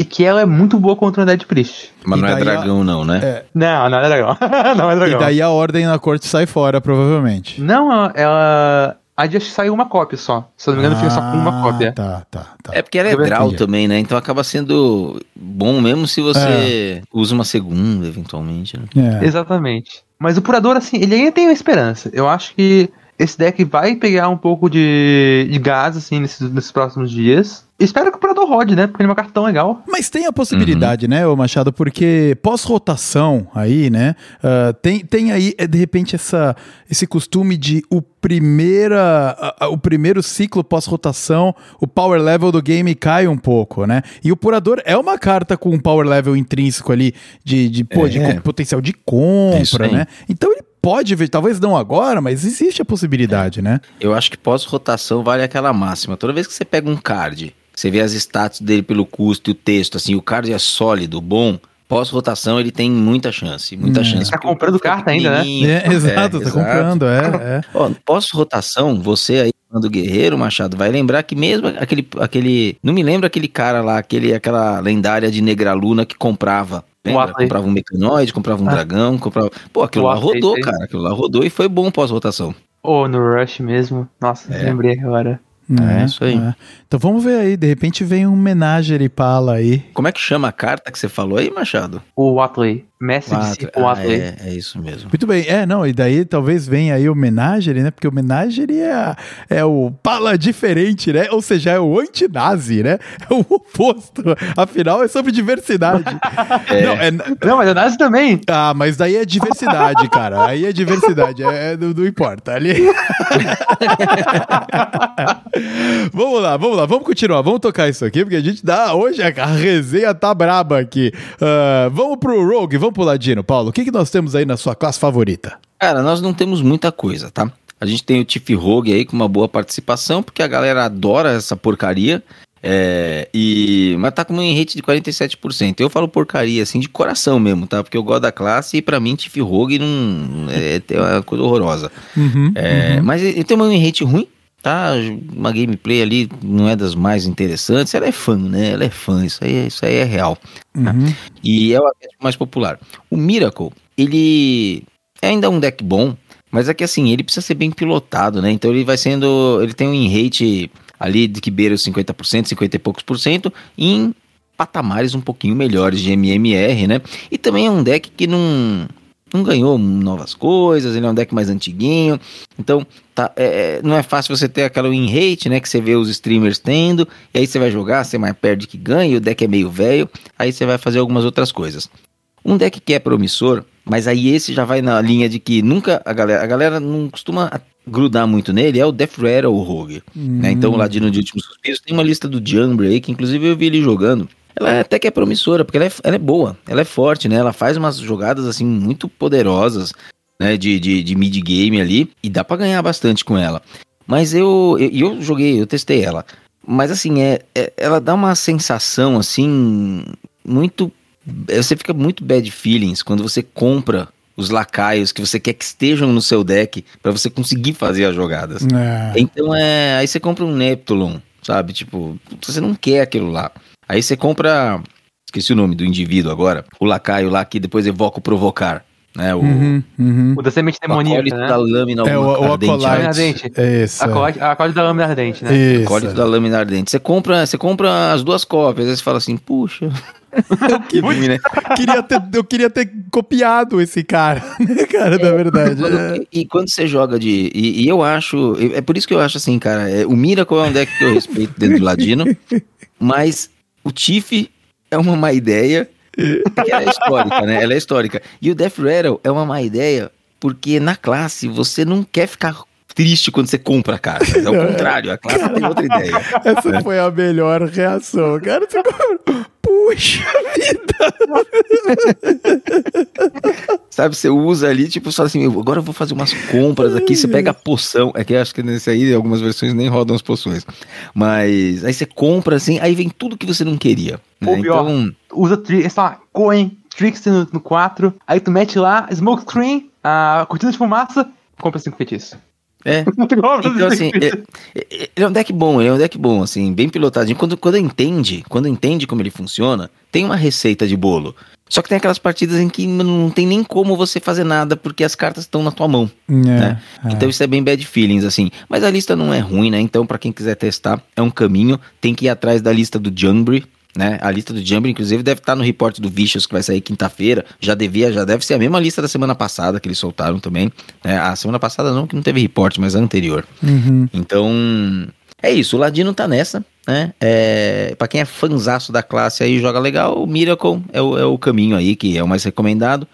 S4: E que ela é muito boa contra o Dead Priest.
S3: Mas
S2: E
S3: não é
S2: daí a-
S3: dragão, não, né?
S2: É.
S4: Não, não é legal. [laughs] não é
S2: E
S4: legal.
S2: daí a Ordem na Corte sai fora, provavelmente.
S4: Não, ela-. A que saiu uma cópia só. Se eu não me engano, fica só com uma
S2: Ah,
S4: cópia.
S2: Tá, tá, tá.
S3: É porque ela é draw também, né? Então acaba sendo bom mesmo se você
S2: É.
S3: usa uma segunda, eventualmente. Né?
S2: É.
S4: Exatamente. Mas o Purador, assim, ele ainda tem uma esperança. Eu acho que esse deck vai pegar um pouco de, de gás, assim, nesses, nesses próximos dias. Espero que o Predador rode, né? Porque ele é uma carta tão legal.
S2: Mas tem a possibilidade, né, ô Machado? Porque pós-rotação aí, né? ah, tem, tem aí, é, de repente, essa, esse costume de o, primeira, o primeiro ciclo pós-rotação, o power level do game cai um pouco, né? E o Purador é uma carta com um power level intrínseco ali de, de, pô, de
S3: É.
S2: co- potencial de compra, né? Então ele pode ver, talvez não agora, mas existe a possibilidade, né?
S3: Eu acho que pós-rotação vale aquela máxima. Toda vez que você pega um card, você vê as status dele pelo custo e o texto, assim, o card é sólido, bom. Pós-rotação ele tem muita chance, muita
S2: Hum.
S3: chance.
S4: Tá comprando
S3: é
S4: carta ainda, né?
S3: pequenininho.
S2: É, exato, tá
S3: exato.
S2: comprando, é, é. [laughs]
S3: Pós-rotação, você aí do Guerreiro Machado vai lembrar que mesmo aquele aquele, não me lembro aquele cara lá, aquele aquela lendária de Negraluna que comprava. Lembra? Comprava um mecanoide, comprava um
S4: Ah.
S3: dragão, comprava. Pô, aquilo
S4: O
S3: lá rodou, cara. Aquilo lá rodou e foi bom pós-rotação.
S4: Ou no Rush mesmo. Nossa,
S3: É.
S4: lembrei agora.
S3: É, isso aí.
S2: Então vamos ver aí, de repente vem um Menagerie Pala aí.
S3: Como é que chama a carta que você falou aí, Machado?
S4: O Watley.
S3: Quatro.
S4: Simple
S3: Ah,
S4: Watley.
S3: é, é isso mesmo.
S2: Muito bem, é, não, e daí talvez venha aí o Menagerie, né? Porque o Menagerie é, é o pala diferente, né? Ou seja, é o anti-nazi, né? [laughs] É o oposto. Afinal, é sobre diversidade. [laughs] Não, é,
S4: Não, mas a Nazi também.
S2: ah, mas daí é diversidade, cara. Aí é diversidade, é, é- não, não importa. Ali... [laughs] vamos lá, vamos lá, vamos continuar, vamos tocar isso aqui, porque a gente dá. Hoje a resenha tá braba aqui. Ah, vamos pro Rogue, vamos pro Ladino, Paulo. O que, que nós temos aí na sua classe favorita?
S3: Cara, nós não temos muita coisa, tá? A gente tem o Tiff Rogue aí com uma boa participação, porque a galera adora essa porcaria. É, e, mas tá com um rate de 47%. Eu falo porcaria, assim, de coração mesmo, tá? Porque eu gosto da classe e pra mim Tiff Rogue não, é, é uma coisa horrorosa.
S2: Uhum,
S3: É, Mas ele tem um rate ruim, tá? Uma gameplay ali não é das mais interessantes. Ela é fã, né? Ela é fã, isso aí, isso aí é real.
S2: uhum.
S3: E é o mais popular. O Miracle, ele é ainda um deck bom, mas é que assim, ele precisa ser bem pilotado, né? Então ele vai sendo. Ele tem um rate ali de que beira os 50%, 50 e poucos por cento, em patamares um pouquinho melhores de MMR, né? E também é um deck que não. Não ganhou novas coisas, ele é um deck mais antiguinho. Então, tá, é, é, não é fácil você ter aquela win rate, né? Que você vê os streamers tendo. E aí você vai jogar, você mais perde que ganha, e o deck é meio velho. Aí você vai fazer algumas outras coisas. Um deck que é promissor, mas aí esse já vai na linha de que nunca a galera, a galera não costuma grudar muito nele, é o Death Rattle Rogue. Né? Então o Ladino de Últimos Suspiros tem uma lista do Jumbre aí, que inclusive eu vi ele jogando. Ela até que é promissora, porque ela é, ela é boa, ela é forte, né? Ela faz umas jogadas assim muito poderosas, né? De, de, de mid-game ali, e dá pra ganhar bastante com ela. Mas eu, eu, eu joguei, eu testei ela. Mas assim, é, é- ela dá uma sensação assim, muito. é, Você fica muito bad feelings quando você compra os lacaios que você quer que estejam no seu deck pra você conseguir fazer as jogadas.
S2: É.
S3: Então é. Aí você compra um Neptulon, sabe? Tipo, você não quer aquilo lá. Aí você compra. Esqueci o nome do indivíduo agora. O lacaio lá que depois evoca o provocar. Né? O,
S2: Uhum, uhum.
S4: O da semente
S3: o
S4: demoníaca,
S3: acólito
S4: né?
S3: da lâmina
S2: É, o, o
S3: ardente.
S2: Acolyte.
S4: Lâmina ardente.
S2: É isso.
S4: A acorde, a acorde da lâmina ardente, né?
S2: Isso.
S3: Acólito da lâmina ardente. Você compra, você compra as duas cópias, aí você fala assim, puxa. [laughs] que ruim, né?
S2: queria ter, eu queria ter copiado esse cara, [laughs] né, cara, da verdade.
S3: Quando-
S2: É.
S3: e, e quando você joga de. E, e eu acho. É por isso que eu acho assim, cara. é, o Miracle é um deck que eu respeito dentro do Ladino. [laughs] Mas o Tiff é uma má ideia. Porque ela é histórica, né? Ela é histórica. E o Death Rattle é uma má ideia. Porque na classe você não quer ficar triste quando você compra a carta. É o [laughs] contrário, a classe tem outra ideia.
S2: Essa foi a melhor reação, cara. Você compra- Puxa vida!
S3: Sabe, você usa ali, tipo, só assim, agora eu vou fazer umas compras aqui, você pega a poção, é que eu acho que nesse aí, algumas versões nem rodam as poções, mas aí você compra assim, aí vem tudo que você não queria, né?
S4: Ou pior.
S3: Então,
S4: Usa tri, sei lá, Coen, Trickster no, no 4, aí tu mete lá, Smoke Screen, a cortina de fumaça, compra 5 feitiços.
S3: É, [laughs] então assim, é- é- ele é um deck bom, ele é um deck bom, assim, bem pilotadinho, quando, quando entende, quando entende como ele funciona, tem uma receita de bolo, só que tem aquelas partidas em que não tem nem como você fazer nada, porque as cartas estão na tua mão,
S2: É,
S3: né?
S2: é.
S3: Então isso é bem bad feelings, assim. Mas a lista não é ruim, né? Então, pra quem quiser testar, é um caminho. Tem que ir atrás da lista do Jumbre, né? A lista do Jumble, inclusive, deve estar no report do Vicious que vai sair quinta-feira. Já devia, já deve ser a mesma lista da semana passada que eles soltaram também. Né? A semana passada não, que não teve report, mas a anterior.
S2: Uhum.
S3: Então, é isso. O Ladino tá nessa, né? É, pra quem é fanzaço da classe aí, joga legal, o Miracle é o, é o caminho aí, que é o mais recomendado.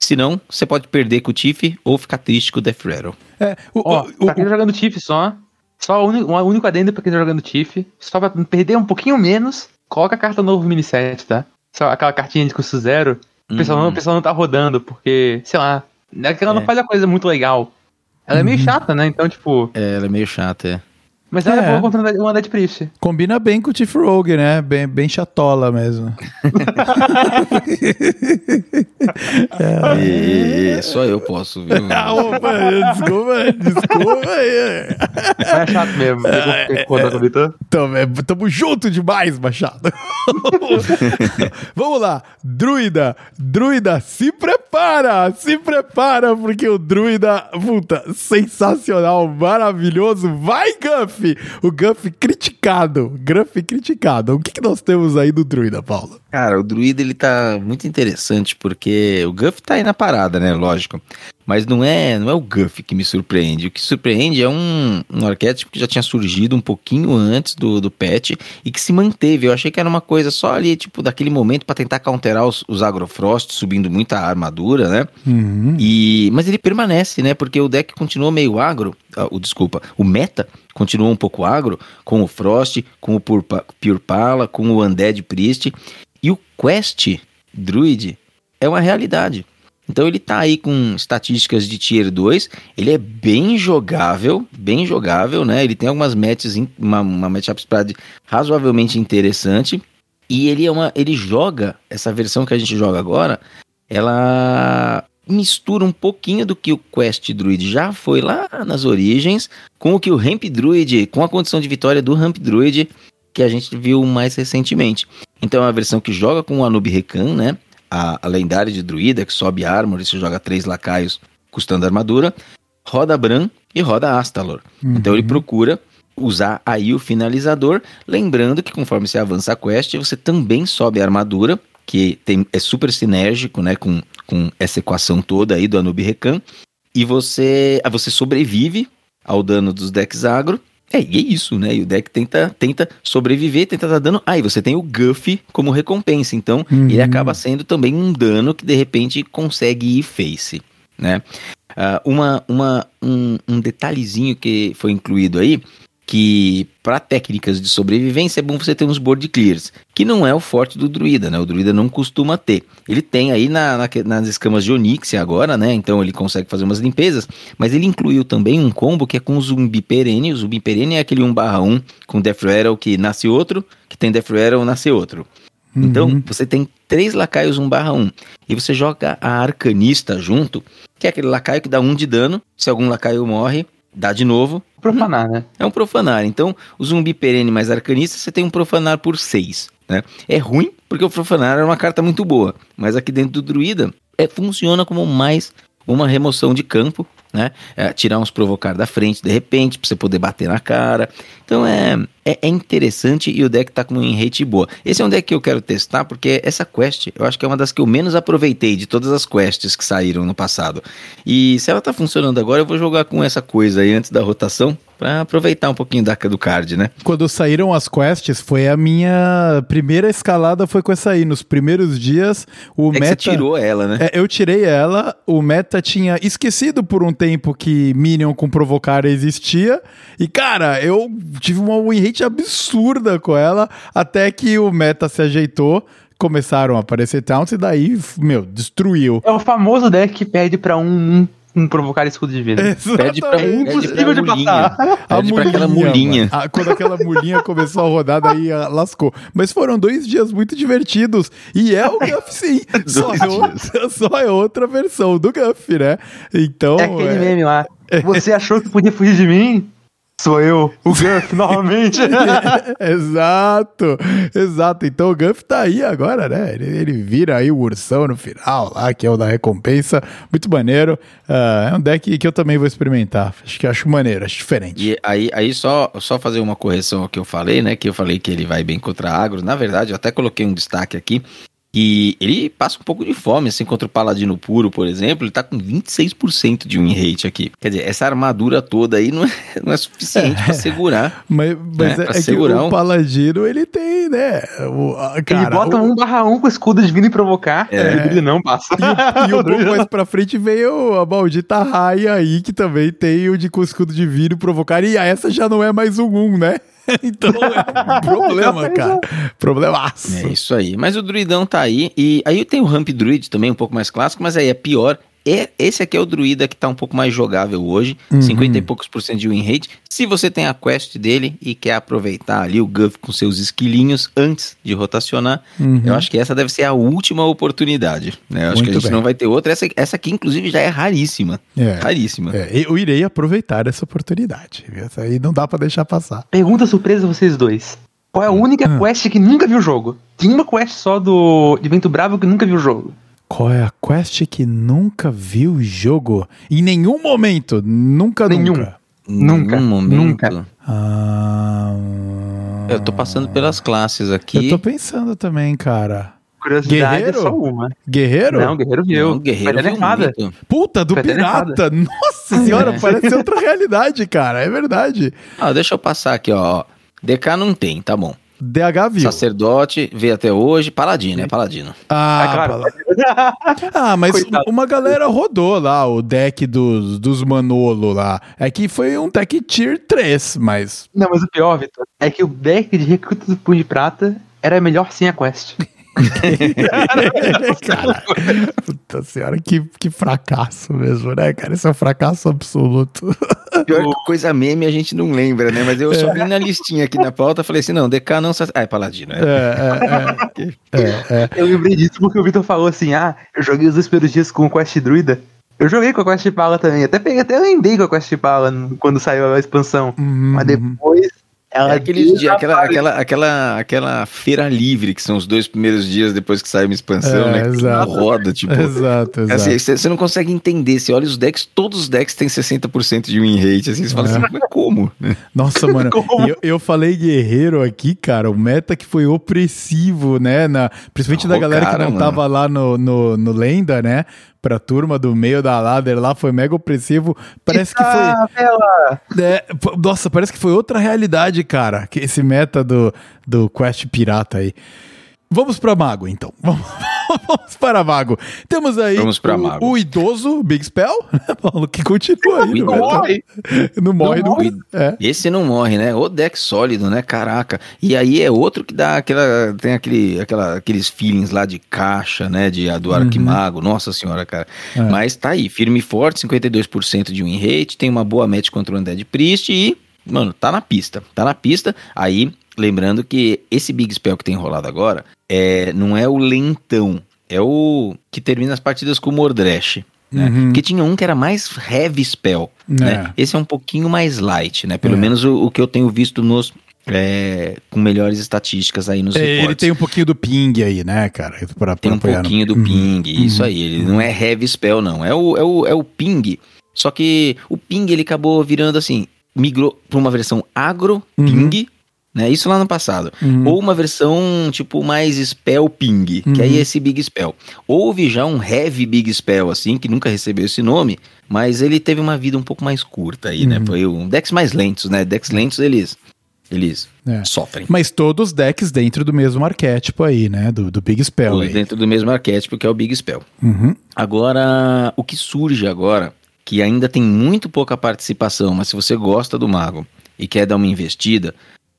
S3: Se não, você pode perder com o Tiff ou ficar triste com o Death Rattle.
S2: É, o,
S4: Ó,
S2: o-
S4: pra quem tá jogando Tiff só, só o único, um único adendo pra quem tá jogando Tiff, só pra perder um pouquinho menos, coloca a carta novo mini set, tá? Só aquela cartinha de custo zero, o pessoal, não,
S3: Uhum.
S4: o pessoal não tá rodando, porque, sei lá, é que ela
S3: É.
S4: não faz a coisa muito legal. Ela é meio
S2: Uhum.
S4: chata, né? Então, tipo,
S3: É, ela é meio chata, é.
S4: Mas ela é,
S2: É.
S4: boa contra uma Dead Priest.
S2: combina bem com o Tiff Rogue, né? Bem, bem chatola mesmo.
S3: E, e- e- só eu posso, viu? [laughs]
S2: Ah, opa, desculpa, desculpa
S4: é chato mesmo. Pegou da Vitor.
S2: Tamo, é, tamo junto demais, Machado. [laughs] Vamos lá, Druida, Druida, se prepara, se prepara, porque o Druida, puta, sensacional, maravilhoso. Vai, Guff! O Guff criticado, Guff criticado. O que, que nós temos aí do Druida, Paulo?
S3: Cara, o druida ele tá muito interessante porque o Guff tá aí na parada, né? Lógico. Mas não é, não é o Guff que me surpreende. O que surpreende é um, um arquétipo que já tinha surgido um pouquinho antes do, do patch e que se manteve. Eu achei que era uma coisa só ali, tipo, daquele momento pra tentar counterar os, os Agrofrost, subindo muita armadura, né?
S2: Uhum.
S3: E, mas ele permanece, né? Porque o deck continuou meio agro. ah, o desculpa, o meta continuou um pouco agro com o Frost, com o Purpa- Pure Pala, com o Undead Priest. E o Quest Druid é uma realidade. Então ele tá aí com estatísticas de Tier 2, ele é bem jogável, bem jogável, né? Ele tem algumas matches, uma, uma matchup spread razoavelmente interessante. E ele é uma. ele joga, essa versão que a gente joga agora, ela mistura um pouquinho do que o Quest Druid já foi lá nas origens, com o que o Ramp Druid, com a condição de vitória do Ramp Druid, que a gente viu mais recentemente. Então é uma versão que joga com o Anub Rekan, né? A, a lendária de druida, que sobe armor e você joga três lacaios custando armadura, roda Bran e roda Astalor. Então ele procura usar aí o finalizador, lembrando que conforme você avança a quest, você também sobe a armadura, que tem, é super sinérgico, né, com, com essa equação toda aí do Anub Rekan, e você, você sobrevive ao dano dos decks agro, é, e é isso, né? E o deck tenta, tenta sobreviver, tenta dar dano. Ah, e você tem o Guff como recompensa. Então,
S2: Uhum.
S3: ele acaba sendo também um dano que de repente consegue ir face, né? Ah, uma, uma, um, um detalhezinho que foi incluído aí, que para técnicas de sobrevivência é bom você ter uns board clears, que não é o forte do druida, né? O druida não costuma ter. Ele tem aí na, na- nas escamas de Onyx agora, né? Então ele consegue fazer umas limpezas, mas ele incluiu também um combo que é com o zumbi perene. O zumbi perene é aquele 1/1 com Death Rattle que nasce outro, que tem Death Rattle nasce outro. Então, você tem três lacaios 1/1 e você joga a arcanista junto, que é aquele lacaio que dá um de dano. Se algum lacaio morre, dá de novo.
S4: Profanar, né?
S3: É um profanar. Então, o zumbi perene mais arcanista, você tem um profanar por 6. Né? É ruim, porque o profanar é uma carta muito boa. Mas aqui dentro do druida, é, funciona como mais uma remoção de campo. Né? É, tirar uns provocar da frente de repente, pra você poder bater na cara. Então é, é, é interessante e o deck tá com um rate boa. Esse é um deck que eu quero testar, porque essa quest eu acho que é uma das que eu menos aproveitei de todas as quests que saíram no passado. E se ela tá funcionando agora, eu vou jogar com essa coisa aí antes da rotação. Pra aproveitar um pouquinho da, do card, né?
S2: Quando saíram as quests, foi a minha primeira escalada foi com essa aí. Nos primeiros dias, o
S3: É
S2: meta...
S3: você tirou ela, né?
S2: É, eu tirei ela, o meta tinha esquecido por um tempo que Minion com provocar existia. E, cara, eu tive uma win absurda com ela, até que o meta se ajeitou, começaram a aparecer taunts e daí, meu, destruiu.
S4: É o famoso deck que pede pra um, um, um provocar escudo de vida.
S3: Pede pra,
S4: É
S3: pede
S4: impossível
S3: pra
S4: de
S3: mulinha.
S4: passar.
S2: A
S3: Pede pra aquela mulinha.
S2: Ah, quando aquela mulinha começou a rodar, daí ah, lascou. Mas foram dois dias muito divertidos. E é o Guff, sim. [laughs] Só é, outra, [laughs] só é outra versão do Guff, né? Então.
S4: É aquele
S2: é-
S4: meme lá. [laughs] Você achou que podia fugir de mim? Sou eu, o Guff, [laughs] novamente. [laughs]
S2: exato, exato. Então o Guff tá aí agora, né? Ele, ele vira aí o ursão no final lá, que é o da recompensa. Muito maneiro. Uh, é um deck que eu também vou experimentar. Acho que acho maneiro, acho diferente.
S3: E aí, aí só, só fazer uma correção ao que eu falei, né? Que eu falei que ele vai bem contra agro. Na verdade, eu até coloquei um destaque aqui. E ele passa um pouco de fome, assim, contra o Paladino Puro, por exemplo, ele tá com 26% de win rate aqui. Quer dizer, essa armadura toda aí não é, não é suficiente é, para segurar. [laughs]
S2: Mas, mas né? é, é que o um... Paladino, ele tem, né? O,
S4: a, cara, ele bota o... 1 barra 1 com escudo divino e provocar, é. [laughs] ele não passa.
S2: E, e um pouco [laughs] mais pra frente veio a maldita raia aí, que também tem o de com escudo divino e provocar, e essa já não é mais um 1, né? [laughs] então é [laughs] problema, cara. Problemaço.
S3: É isso aí. Mas o druidão tá aí. E aí tem o Ramp Druid também, um pouco mais clássico, mas aí é pior. É, esse aqui é o druida que tá um pouco mais jogável hoje, uhum. 50 e poucos por cento de win rate. Se você tem a quest dele e quer aproveitar ali o Guff com seus esquilinhos antes de rotacionar, uhum. eu acho que essa deve ser a última oportunidade. Né? Eu acho Muito que a gente bem. não vai ter outra. Essa, essa aqui, inclusive, já é raríssima. É. Raríssima.
S2: É, eu irei aproveitar essa oportunidade. Essa aí não dá para deixar passar.
S4: Pergunta surpresa vocês dois. Qual é a única hum. quest que nunca viu o jogo? Tinha uma quest só do de Vento Bravo que nunca viu o jogo.
S2: Qual é a quest que nunca viu o jogo? Em nenhum momento. Nunca, Nenhum. nunca.
S4: Nunca. momento. Nunca.
S3: Ah, eu tô passando pelas classes aqui.
S2: Eu tô pensando também, cara.
S4: Curiosidade Guerreiro? é só uma.
S2: Guerreiro?
S4: Não, Guerreiro viu. Não,
S3: Guerreiro viu nada.
S2: Puta, do Pirata. Nossa senhora, é. [laughs] parece outra realidade, cara. É verdade.
S3: Ah, deixa eu passar aqui, ó. DK não tem, tá bom.
S2: DH viu.
S3: Sacerdote, veio até hoje. Paladino, é Paladino.
S2: Ah, é claro. [laughs] ah mas Coitado. uma galera rodou lá o deck dos, dos Manolo lá. É que foi um deck tier 3, mas.
S4: Não, mas o pior, Vitor, é que o deck de recruta do Punho de Prata era melhor sem a quest. [laughs]
S2: cara, puta senhora, que, que fracasso mesmo, né, cara? Isso é um fracasso absoluto.
S3: Pior que coisa meme a gente não lembra, né? Mas eu é. só vi na listinha aqui na pauta falei assim: não, DK não. Ah, é Paladino. É,
S4: é, é, [laughs] é, é. Eu lembrei disso porque o Vitor falou assim: ah, eu joguei os dois primeiros dias com o Quest Druida. Eu joguei com a Quest Pala também. Até peguei, até lembrei com a Quest Pala quando saiu a expansão. Uhum. Mas depois
S3: ela é aqueles dias, aquela, aquela, aquela, aquela feira livre, que são os dois primeiros dias depois que sai uma expansão, é, né?
S2: Exato.
S3: roda, [laughs] tipo.
S2: Exato, exato.
S3: Assim, você não consegue entender. Você olha os decks, todos os decks têm 60% de win rate. Assim, você fala assim, é. assim, mas como? [laughs]
S2: Nossa, mano. [laughs] eu, eu falei guerreiro aqui, cara, o meta que foi opressivo, né? Na, principalmente oh, da galera cara, que não mano. tava lá no, no, no Lenda, né? Pra turma do meio da ladder lá, foi mega opressivo. Parece que foi. É, nossa, parece que foi outra realidade, cara. Que esse meta do, do Quest Pirata aí. Vamos para Mago, então. Vamos, [laughs] para Mago. Temos aí
S3: Vamos o, Mago.
S2: o idoso Big Spell, [laughs] Paulo, que continua aí.
S3: Não morre.
S2: Não morre. Não morre.
S3: É. Esse não morre, né? O deck sólido, né? Caraca. E aí é outro que dá aquela. Tem aquele, aquela, aqueles feelings lá de caixa, né? De, do uhum. Arquimago. Nossa senhora, cara. É. Mas tá aí, firme e forte, 52% de win rate. Tem uma boa match contra o Undead Priest e mano, tá na pista. Tá na pista. Aí Lembrando que esse Big Spell que tem rolado agora é, não é o lentão, é o que termina as partidas com o Mordresh. Né? Uhum. Porque tinha um que era mais heavy spell, é. né? Esse é um pouquinho mais light, né? Pelo é. menos o, o, que eu tenho visto nos é, com melhores estatísticas aí nos é,
S2: reportes. Ele tem um pouquinho do ping aí, né, cara?
S3: Pra, pra tem um pouquinho no... do ping, uhum. isso aí. Ele não é heavy spell, não. É o, é o, é o ping. Só que o ping ele acabou virando assim, migrou para uma versão agro ping, uhum né? Isso lá no passado. Uhum. Ou uma versão tipo mais spell ping, uhum. que aí é esse big spell. Houve já um heavy big spell assim, que nunca recebeu esse nome, mas ele teve uma vida um pouco mais curta aí, né? uhum. né? Foi um decks mais lentos, né? Decks lentos eles eles é. sofrem.
S2: Mas todos decks dentro do mesmo arquétipo aí, né? Do, do Big Spell. Todos
S3: dentro do mesmo arquétipo que é o Big Spell. Uhum. Agora, o que surge agora, que ainda tem muito pouca participação, mas se você gosta do mago e quer dar uma investida,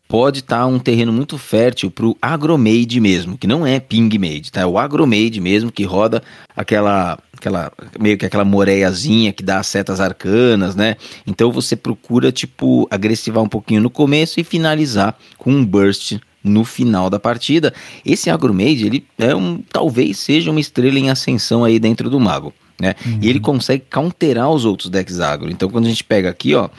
S3: pode estar tá um terreno muito fértil para o agromade mesmo, que não é pingmade, tá? É o agromade mesmo que roda aquela aquela meio que aquela moreiazinha que dá as setas arcanas, né? Então você procura tipo agressivar um pouquinho no começo e finalizar com um burst no final da partida. Esse agromade, ele é um talvez seja uma estrela em ascensão aí dentro do mago, né? Uhum. E ele consegue counterar os outros decks agro. Então quando a gente pega aqui, ó,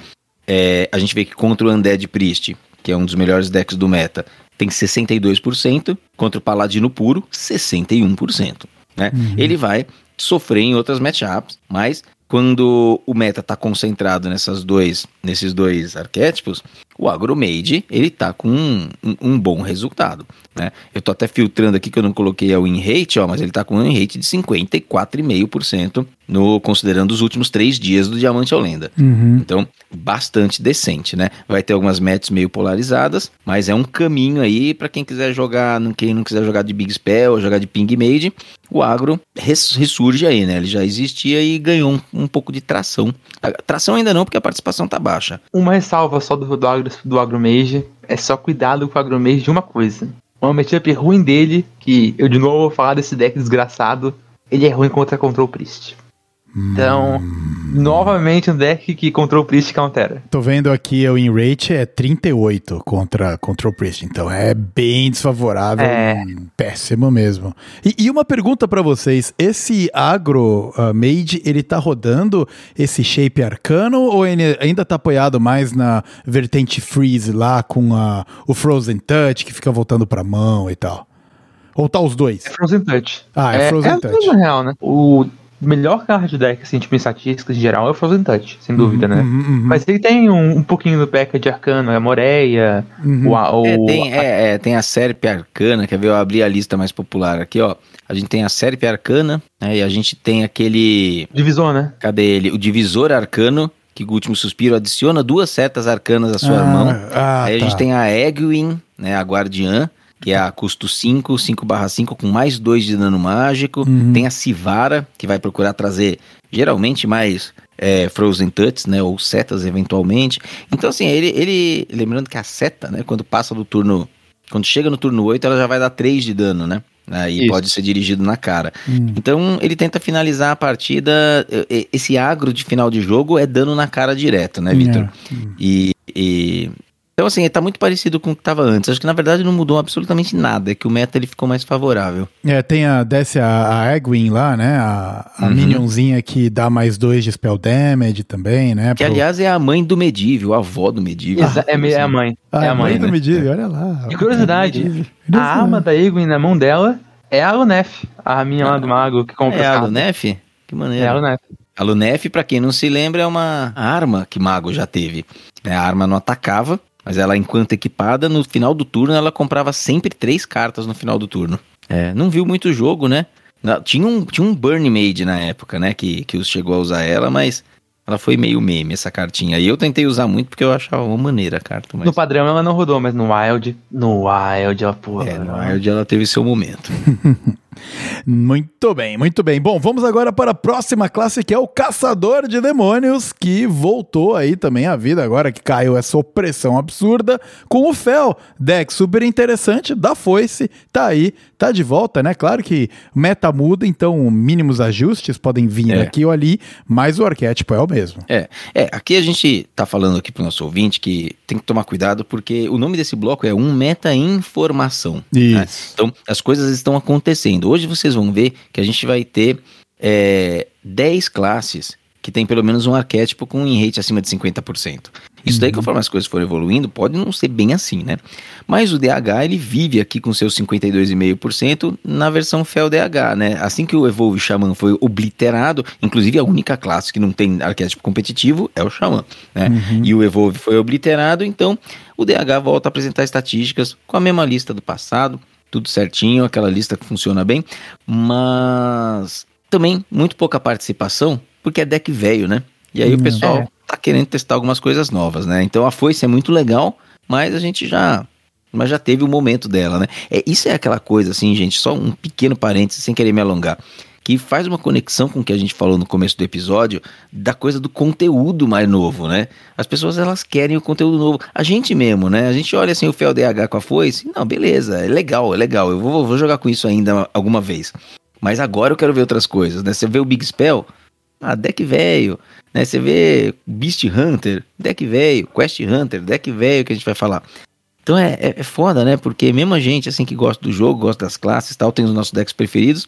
S3: é, a gente vê que contra o Undead Priest, que é um dos melhores decks do meta, tem 62%, contra o Paladino Puro, 61%. Né? Ele vai sofrer em outras matchups, mas quando o meta tá concentrado nessas dois, nesses dois arquétipos, o Agromade, ele tá com um, um- um bom resultado, né? Eu tô até filtrando aqui que eu não coloquei a win rate, ó, mas ele tá com um win rate de 54,5% no considerando os últimos três dias do Diamante ao Lenda.
S2: Uhum.
S3: Então, bastante decente, né? Vai ter algumas matches meio polarizadas, mas é um caminho aí pra quem quiser jogar, não- quem não quiser jogar de Big Spell ou jogar de Ping Mage, o agro res- ressurge aí, né? Ele já existia e ganhou um, um pouco de tração. A- Tração ainda não, porque a participação tá baixa.
S4: Uma ressalva só do, do, agro, do Agromage é só cuidado com o Agromage de uma coisa. Uma matchup ruim dele, que eu de novo vou falar desse deck desgraçado, ele é ruim contra Control Priest. Então, novamente um deck que Control Priest countera.
S2: Tô vendo aqui o win rate é 38 contra, o Priest, então é bem desfavorável,
S4: É.
S2: hum, péssimo mesmo. E, e uma pergunta pra vocês, esse agro mage, ele tá rodando esse shape arcano ou ele ainda tá apoiado mais na vertente freeze lá com a, o Frozen Touch que fica voltando pra mão e tal? Ou tá os dois?
S4: É Frozen Touch.
S2: Ah, é Frozen
S4: é
S2: Touch.
S4: Na real, né? O melhor card deck, assim, tipo, em estatísticas em geral, é o Frozen Touch, sem dúvida, né?
S2: Uhum, uhum,
S4: Mas ele tem um, um pouquinho do package arcano, é a Moreia,
S2: uhum.
S4: o, a- o,
S3: É, tem, é, é, tem a Serp Arcana, quer ver? Eu abri a lista mais popular aqui, ó. A gente tem a Serp Arcana, né? E a gente tem aquele.
S4: divisor, né?
S3: Cadê ele? O Divisor Arcano, que o último suspiro adiciona duas setas arcanas à sua
S2: Ah,
S3: mão.
S2: ah,
S3: Aí a
S2: tá.
S3: gente tem a Egwin, né? A Guardiã, que é a custo 5, 5 5 com mais 2 de dano mágico.
S2: Uhum.
S3: Tem a Sivara, que vai procurar trazer geralmente mais é, Frozen Touch, né? Ou setas eventualmente. Então, assim, ele, ele. Lembrando que a seta, né? Quando passa do turno. Quando chega no turno 8, ela já vai dar 3 de dano, né? Aí
S4: Isso.
S3: pode ser dirigido na cara.
S2: Hum.
S3: Então ele tenta finalizar a partida. Esse agro de final de jogo é dano na cara direto, né, Vitor?
S2: É.
S3: E, e- Então, assim, tá muito parecido com o que tava antes. Acho que na verdade não mudou absolutamente nada. É que o meta ele ficou mais favorável.
S2: É, tem a, desce a, a Egwin lá, né? A, a
S3: Uhum.
S2: minionzinha que dá mais dois de spell damage também, né?
S3: Que
S2: pro-
S3: aliás é a mãe do Medivh, a avó do Medivh.
S4: Exa- é, é a mãe.
S2: Ah,
S4: é a mãe,
S2: do
S4: né?
S2: Medivh, olha lá.
S4: E curiosidade,
S2: Medivh.
S4: a arma da Egwin na mão dela é a Lunef, a minha lá do mago que compra
S3: É a. Lunef? Que
S4: É a
S3: maneiro.
S4: Lunef.
S3: A Lunef, pra quem não se lembra, é uma arma que Mago já teve. É, A arma não atacava, mas ela, enquanto equipada, no final do turno, ela comprava sempre três cartas no final do turno. É, não viu muito jogo, né? Tinha um, tinha um Burn Mage na época, né? Que, que chegou a usar ela, mas ela foi meio meme, essa cartinha. E eu tentei usar muito porque eu achava uma maneira a carta. Mas...
S4: No padrão ela não rodou, mas no Wild, no Wild, ela, porra.
S3: É, no Wild ela teve seu momento. [laughs]
S2: Muito bem, muito bem. Bom, vamos agora para a próxima classe que é o Caçador de Demônios, que voltou aí também à vida agora que caiu essa opressão absurda com o Fel. Deck super interessante, da foice, tá aí, tá de volta, né? Claro que meta muda, então mínimos ajustes podem vir
S3: É.
S2: aqui ou ali, mas o arquétipo é o mesmo.
S3: É, é, aqui a gente tá falando aqui pro nosso ouvinte que tem que tomar cuidado porque o nome desse bloco é um meta informação. né?
S2: Isso.
S3: Então, as coisas estão acontecendo. Hoje vocês vão ver que a gente vai ter é, 10 classes que tem pelo menos um arquétipo com um rate acima de 50%. Isso daí, conforme as coisas forem evoluindo, pode não ser bem assim, né? Mas o DH, ele vive aqui com seus 52,5% na versão Fel DH, né? Assim que o Evolve Shaman foi obliterado, inclusive a única classe que não tem arquétipo competitivo é o Shaman, né? E o Evolve foi obliterado, então o DH volta a apresentar estatísticas com a mesma lista do passado, tudo certinho, aquela lista que funciona bem, mas também muito pouca participação, porque é deck velho, né? E aí o
S2: Hum,
S3: pessoal
S4: é.
S3: tá querendo testar algumas coisas novas, né? Então a foice é muito legal, mas a gente já mas já teve o momento dela, né? É, isso é aquela coisa assim, gente, só um pequeno parênteses sem querer me alongar, que faz uma conexão com o que a gente falou no começo do episódio, da coisa do conteúdo mais novo, né? As pessoas elas querem o conteúdo novo. A gente mesmo, né? A gente olha assim o FLDH com a foice, não, beleza, é legal, é legal. Eu vou, vou jogar com isso ainda alguma vez. Mas agora eu quero ver outras coisas, né? Você vê o Big Spell, ah, deck velho, né? Você vê Beast Hunter, deck velho, Quest Hunter, deck velho que a gente vai falar. Então é, é, é foda, né? Porque mesmo a gente, assim, que gosta do jogo, gosta das classes tal, tem os nossos decks preferidos,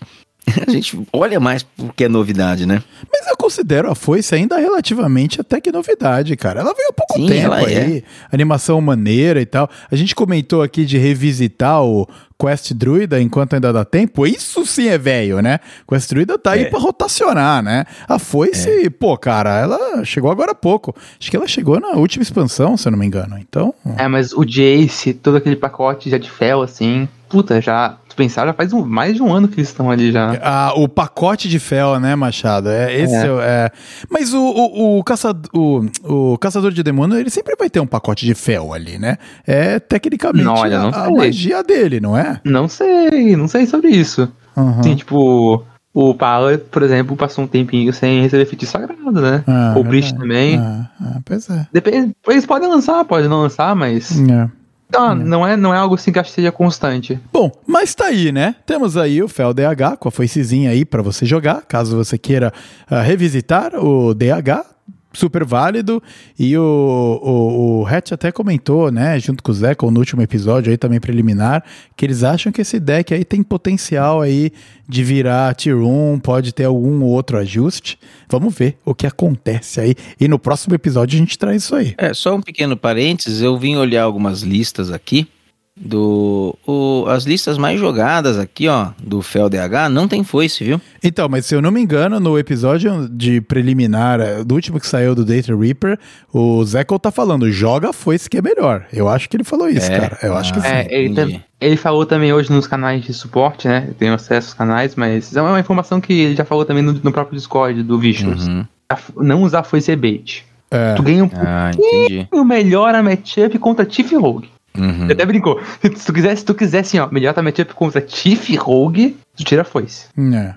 S3: [laughs] a gente olha mais porque é novidade, né?
S2: Mas eu considero a foice ainda relativamente até que novidade, cara. Ela veio há pouco
S3: Sim,
S2: tempo
S3: ela
S2: aí.
S3: é.
S2: Animação maneira e tal. A gente comentou aqui de revisitar o Quest Druida enquanto ainda dá tempo. Isso sim é velho, né? Quest Druida tá aí
S3: É.
S2: pra rotacionar, né? A foice, pô, cara, ela chegou agora há pouco. Acho que ela chegou na última expansão, se eu não me engano. Então,
S4: É, mas o Jace, todo aquele pacote já de fel, assim. Puta, já. Pensar, já faz um- mais de um ano que eles estão ali já.
S2: Ah, o pacote de fel, né, Machado? É, esse
S4: É.
S2: é. é- Mas o, o, o, caçador, o, o caçador de demônio, ele sempre vai ter um pacote de fel ali, né? É tecnicamente
S4: Não, olha, não
S2: a, a magia dele, não é?
S4: Não sei, não sei sobre isso.
S2: Uhum.
S4: Sim, tipo, o Power, por exemplo, passou um tempinho sem receber feitiço sagrado, né?
S2: Ah,
S4: o
S2: verdade.
S4: também.
S2: Ah, ah, pois é.
S4: Depende, eles podem lançar, podem não lançar, mas.
S2: É.
S4: Não, não, é, não é algo assim que acho que seja constante.
S2: Bom, mas tá aí, né? Temos aí o Fel DH com a foicezinha aí pra você jogar, caso você queira ah, revisitar o DH. Super válido. E o, o, o Hatch até comentou, né, junto com o Zeco no último episódio aí também preliminar, que eles acham que esse deck aí tem potencial aí de virar tier 1, pode ter algum outro ajuste. Vamos ver o que acontece aí. E no próximo episódio a gente traz isso aí.
S3: É, só um pequeno parênteses, eu vim olhar algumas listas aqui do o- as listas mais jogadas aqui, ó, do FELDH, não tem foice, viu?
S2: Então, mas se eu não me engano, no episódio de preliminar, eh, do último que saiu do Data Reaper, o Zeco tá falando, joga a foice que é melhor. Eu acho que ele falou isso,
S3: É?
S2: cara. Eu acho que
S3: Ah.
S2: sim.
S4: É, ele, tam- ele falou também hoje nos canais de suporte, né? Eu tenho acesso aos canais, mas é uma informação que ele já falou também no, no próprio Discord do Vicious.
S3: Uhum.
S4: Não usar foice bait.
S2: É.
S4: Tu ganha um
S3: Ah, entendi.
S4: pouquinho melhor a matchup contra Tiff Rogue.
S3: Uhum.
S4: Ele até brincou. Se tu quiser, se tu quiser assim, ó, matchup contra Tiff Rogue, tu tira a foice.
S2: É.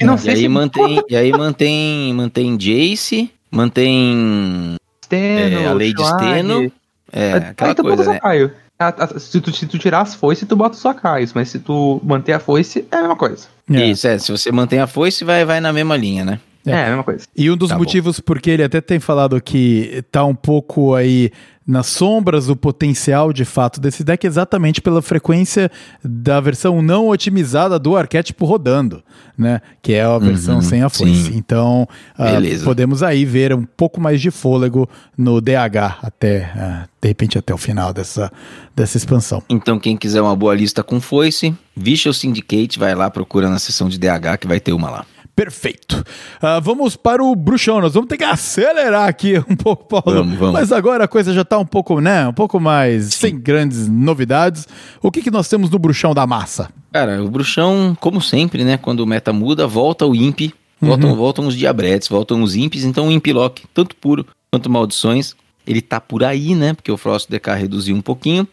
S4: E não
S3: E
S4: sei
S3: aí
S4: se
S3: mantém, e aí mantém, mantém Jace, mantém
S4: Steno,
S3: é, a Lady. Steno, é,
S4: Aí
S3: aquela
S4: tu bota
S3: coisa,
S4: o
S3: né?
S4: Sacaio. Ah, ah, Se tu, se tu tirar as foices, tu bota os sacaios. Mas se tu manter a foice, é a mesma coisa.
S2: É.
S3: Isso, é, se você mantém a foice, vai, vai na mesma linha, né?
S2: É.
S4: É, a mesma coisa.
S2: E um dos
S3: Tá bom.
S2: motivos porque ele até tem falado que tá um pouco aí nas sombras o potencial de fato desse deck é exatamente pela frequência da versão não otimizada do arquétipo rodando, né? Que é a versão
S3: Uhum,
S2: sem a foice.
S3: sim.
S2: Então,
S3: Beleza.
S2: podemos aí ver um pouco mais de fôlego no DH até, ah, de repente, até o final dessa, dessa expansão.
S3: Então, quem quiser uma boa lista com foice, Vicious Syndicate, vai lá, procura na seção de DH que vai ter uma lá.
S2: Perfeito. Ah, vamos para o bruxão. Nós vamos ter que acelerar aqui [laughs] um pouco, Paulo.
S3: Vamos, vamos.
S2: Mas agora a coisa já está um pouco, né? Um pouco mais sem grandes novidades. O que, que nós temos no bruxão da massa?
S3: Cara, o bruxão, como sempre, né? Quando o meta muda, volta o imp, voltam, voltam os diabretes, voltam os imps, então o imp lock, tanto puro quanto maldições, ele tá por aí, né? Porque o Frost DK reduziu um pouquinho.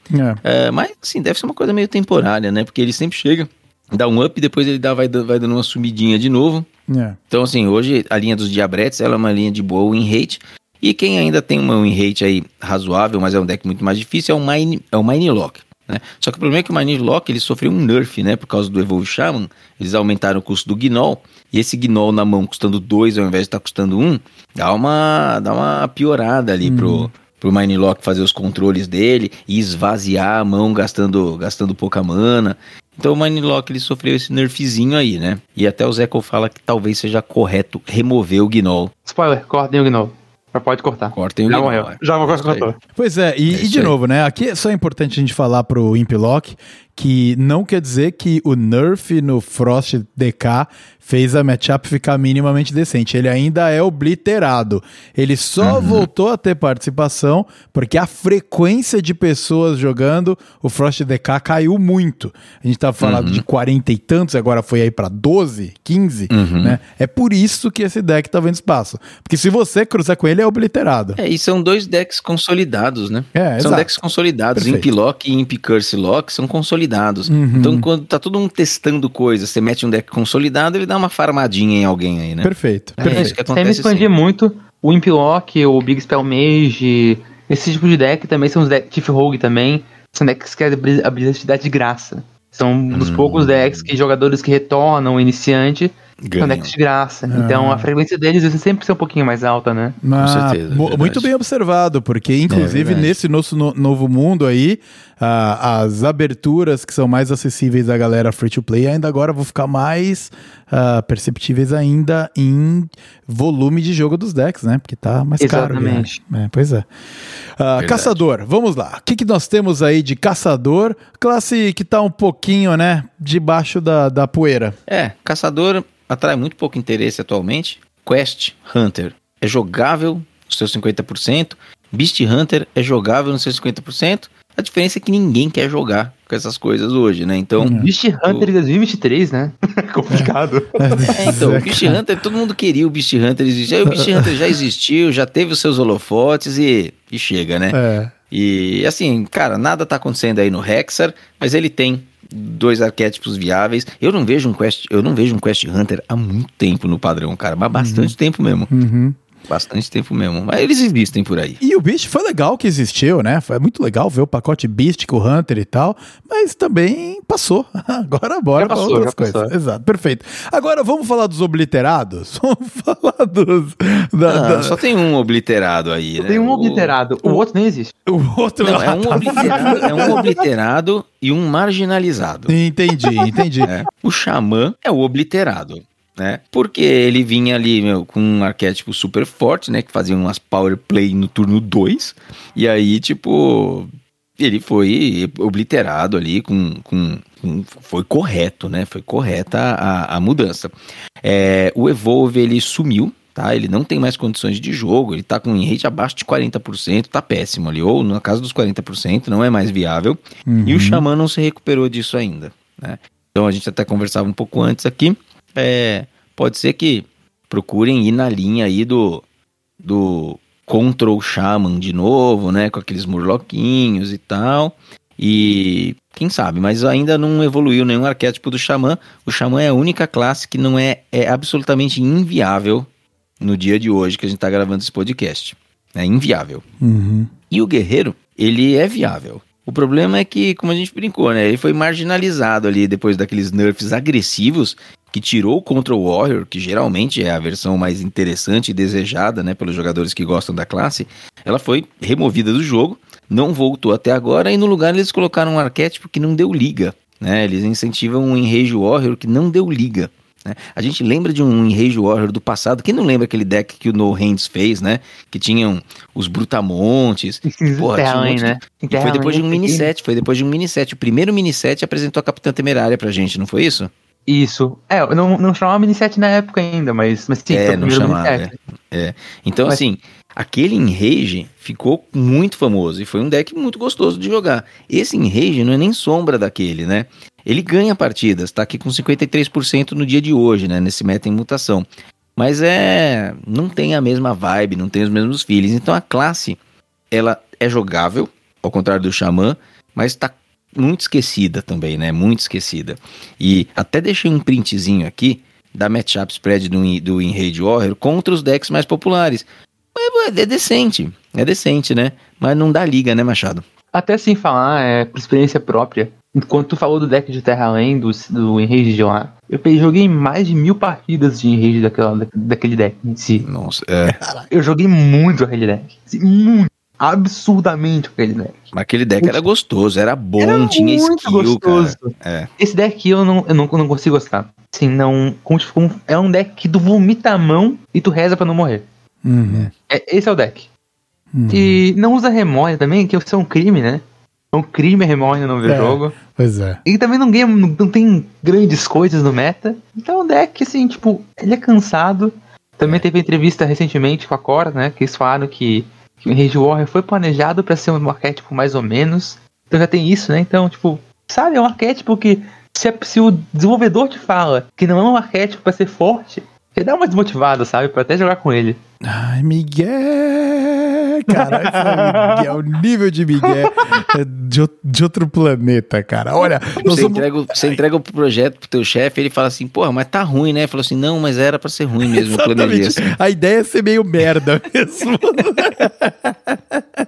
S2: É.
S3: É, mas, assim, deve ser uma coisa meio temporária, né? Porque ele sempre chega, dá um up, depois ele dá, vai, dando- vai dando uma sumidinha de novo.
S2: é.
S3: Então, assim, hoje a linha dos diabretes, ela é uma linha de boa win rate. E quem ainda tem uma win rate aí razoável, mas é um deck muito mais difícil, é o Mine, é o Mine Lock. Né? Só que o problema é que o Mine Lock ele sofreu um nerf, né? Por causa do Evolve Shaman. Eles aumentaram o custo do Gnoll. E esse Gnoll na mão custando 2 ao invés de estar custando 1, um, dá, uma, dá uma piorada ali pro, pro Mine Lock fazer os controles dele e esvaziar a mão gastando, gastando pouca mana. Então o Mine Lock ele sofreu esse nerfzinho aí, né? E até o Zeco fala que talvez seja correto remover o Gnoll.
S4: Spoiler, cortem o Gnoll. Já pode cortar.
S3: Cortem o
S4: Já
S3: Gnoll.
S4: morreu.
S3: é.
S4: Já morreu, cortou.
S2: Pois é, e,
S3: É
S2: e de
S3: aí.
S2: novo, né? Aqui é só importante a gente falar pro Implock que não quer dizer que o nerf no Frost DK fez a matchup ficar minimamente decente. Ele ainda é obliterado. Ele só
S3: Uhum.
S2: voltou a ter participação porque a frequência de pessoas jogando o Frost DK caiu muito. A gente tava falando
S3: Uhum.
S2: de 40 e tantos, agora foi aí pra 12, 15,
S3: Uhum.
S2: né? É por isso que esse deck tá vendo espaço. Porque se você cruzar com ele, é obliterado.
S3: É, e são dois decks consolidados, né?
S2: É,
S3: são
S2: exato.
S3: decks consolidados.
S2: Perfeito.
S3: Imp Lock e Imp Curse Lock são consolidados.
S2: Uhum.
S3: Então, quando tá todo mundo testando coisas, você mete um deck consolidado, ele dá uma farmadinha em alguém aí, né?
S2: Perfeito,
S3: É,
S2: perfeito.
S3: isso que acontece
S4: expandir
S3: sim.
S4: muito, o Imp Lock, o Big Spell Mage, esse tipo de deck também são os decks Tiff Rogue também. São decks que a habilidade dá de graça. São um dos
S3: Hum.
S4: poucos decks que jogadores que retornam o iniciante
S3: Ganham.
S4: decks de graça.
S2: Ah.
S4: Então a frequência deles vai sempre ser um pouquinho mais alta, né?
S2: Ah,
S3: certeza, verdade.
S2: muito bem observado, porque inclusive
S3: verdade.
S2: nesse nosso no- novo mundo aí, ah, as aberturas que são mais acessíveis à galera free to play ainda agora vão ficar mais ah, perceptíveis ainda em volume de jogo dos decks, né? Porque tá mais
S4: Exatamente.
S2: caro. né? É, pois é. Ah, caçador, vamos lá. O que, que nós temos aí de caçador? Classe que tá um pouquinho, né? Debaixo da, da poeira.
S3: É, caçador atrai muito pouco interesse atualmente. Quest Hunter é jogável nos seus 50%. Beast Hunter é jogável nos seus 50%. A diferença é que ninguém quer jogar com essas coisas hoje, né? Então,
S2: Uhum.
S4: Beast Hunter em 2023, né? [laughs] Complicado.
S3: É, então, o Beast Hunter, todo mundo queria o Beast Hunter existir. Aí o Beast Hunter já existiu, já teve os seus holofotes e, e chega, né?
S2: É.
S3: E assim, cara, nada tá acontecendo aí no Hexar, mas ele tem dois arquétipos viáveis. Eu não vejo um Quest, eu não vejo um Quest Hunter há muito tempo no padrão, cara, mas bastante tempo mesmo.
S2: Uhum.
S3: Bastante tempo mesmo. Mas eles existem por aí.
S2: E o Beast foi legal que existiu, né? Foi muito legal ver o pacote Beast com o Hunter e tal, mas também passou. [laughs] Agora bora
S4: passou,
S2: outras coisas.
S4: passou.
S2: Exato, perfeito. Agora vamos falar dos obliterados? [laughs] Vamos falar dos. da-
S3: Ah,
S2: da-
S3: só tem um obliterado aí, né?
S4: Tem um
S3: O-
S4: obliterado, o outro nem existe. [laughs]
S2: O outro
S3: Não, é um,
S2: tá-
S3: obliterado, é um obliterado e um marginalizado.
S2: Entendi, entendi.
S3: né? O xamã é o obliterado, né? Porque ele vinha ali meu, com um arquétipo super forte, né? Que fazia umas power play no turno 2. E aí, tipo, ele foi obliterado ali com. com, com- foi correto, né? Foi correta a, a mudança. É, o Evolve ele sumiu. Tá, ele não tem mais condições de jogo, ele tá com um rate abaixo de 40%, tá péssimo ali, ou na casa dos 40%, não é mais viável. E o
S2: Uhum.
S3: Xamã não se recuperou disso ainda, né? Então a gente até conversava um pouco antes aqui. É, pode ser que procurem ir na linha aí do, do Control Shaman de novo, né? Com aqueles murloquinhos e tal. E quem sabe, mas ainda não evoluiu nenhum arquétipo do Xamã. O Xamã é a única classe que não é, é absolutamente inviável no dia de hoje que a gente tá gravando esse podcast. É inviável.
S2: Uhum.
S3: E o guerreiro, ele é viável. O problema é que, como a gente brincou, né? Ele foi marginalizado ali depois daqueles nerfs agressivos que tirou o Control Warrior, que geralmente é a versão mais interessante e desejada, né, pelos jogadores que gostam da classe. Ela foi removida do jogo, não voltou até agora e no lugar eles colocaram um arquétipo que não deu liga, né? Eles incentivam um Enrage Warrior que não deu liga. Né? A gente lembra de um Enrage Warrior do passado. Quem não lembra aquele deck que o No Hands fez, né? Que tinham os Brutamontes. Porra, tinha um monte
S4: né?
S3: E foi depois de um mini set, foi depois de um mini set. O primeiro mini set apresentou a Capitã Temerária pra gente, não foi isso?
S4: Isso. É, não, não chamava mini set na época ainda, mas, mas sim,
S3: é, não chamava. É. É. Então,
S4: Mas-
S3: assim, aquele Enrage ficou muito famoso e foi um deck muito gostoso de jogar. Esse Enrage não é nem sombra daquele, né? Ele ganha partidas, tá aqui com 53% no dia de hoje, né? Nesse meta em mutação. Mas é. Não tem a mesma vibe, não tem os mesmos feelings. Então a classe, ela é jogável, ao contrário do Xamã, mas tá muito esquecida também, né? Muito esquecida. E até deixei um printzinho aqui da matchup spread do, do Enrage Warrior contra os decks mais populares. É, é decente, é decente, né? Mas não dá liga, né, Machado?
S4: Até sem falar, é, por experiência própria, enquanto tu falou do deck de Terra Além, do, do Enrage de lá, eu joguei mais de mil partidas de Enrage daquela, da- daquele deck em si.
S3: Nossa, é.
S4: Eu joguei muito aquele deck. Muito. Absurdamente aquele deck.
S3: Mas aquele deck era gostoso, era bom,
S4: Era
S3: tinha
S4: muito
S3: skill,
S4: gostoso.
S3: cara. É.
S4: Esse deck eu não, eu não, eu não consigo gostar. Assim, não. Tipo, é um deck que tu vomita a mão e tu reza pra não morrer.
S2: Uhum.
S4: É, esse é o deck.
S2: Uhum.
S4: E não usa remorne também, que isso é um crime, né? É um crime remorne não ver
S2: É.
S4: jogo.
S2: Pois é.
S4: E também não ganha, não, não tem grandes coisas no meta. Então é um deck, assim, tipo, ele é cansado. Também teve entrevista recentemente com a Cora, né? Que eles falaram que, que o Rage Warrior foi planejado pra ser um arquétipo mais ou menos. Então já tem isso, né? Então, tipo, sabe, é um arquétipo que se, se o desenvolvedor te fala que não é um arquétipo pra ser forte, você dá uma desmotivada, sabe? Pra até jogar com ele.
S2: Ai, Miguel! Caralho, Miguel. O nível de Miguel é de, de outro planeta, cara. Olha,
S3: Você,
S2: somos...
S3: entrega, o- você entrega o projeto pro teu chefe, ele fala assim, porra, mas tá ruim, né? Falou assim, não, mas era pra ser ruim mesmo, [laughs] planejei
S2: Exatamente.
S3: assim.
S2: A ideia é ser meio merda mesmo. [laughs]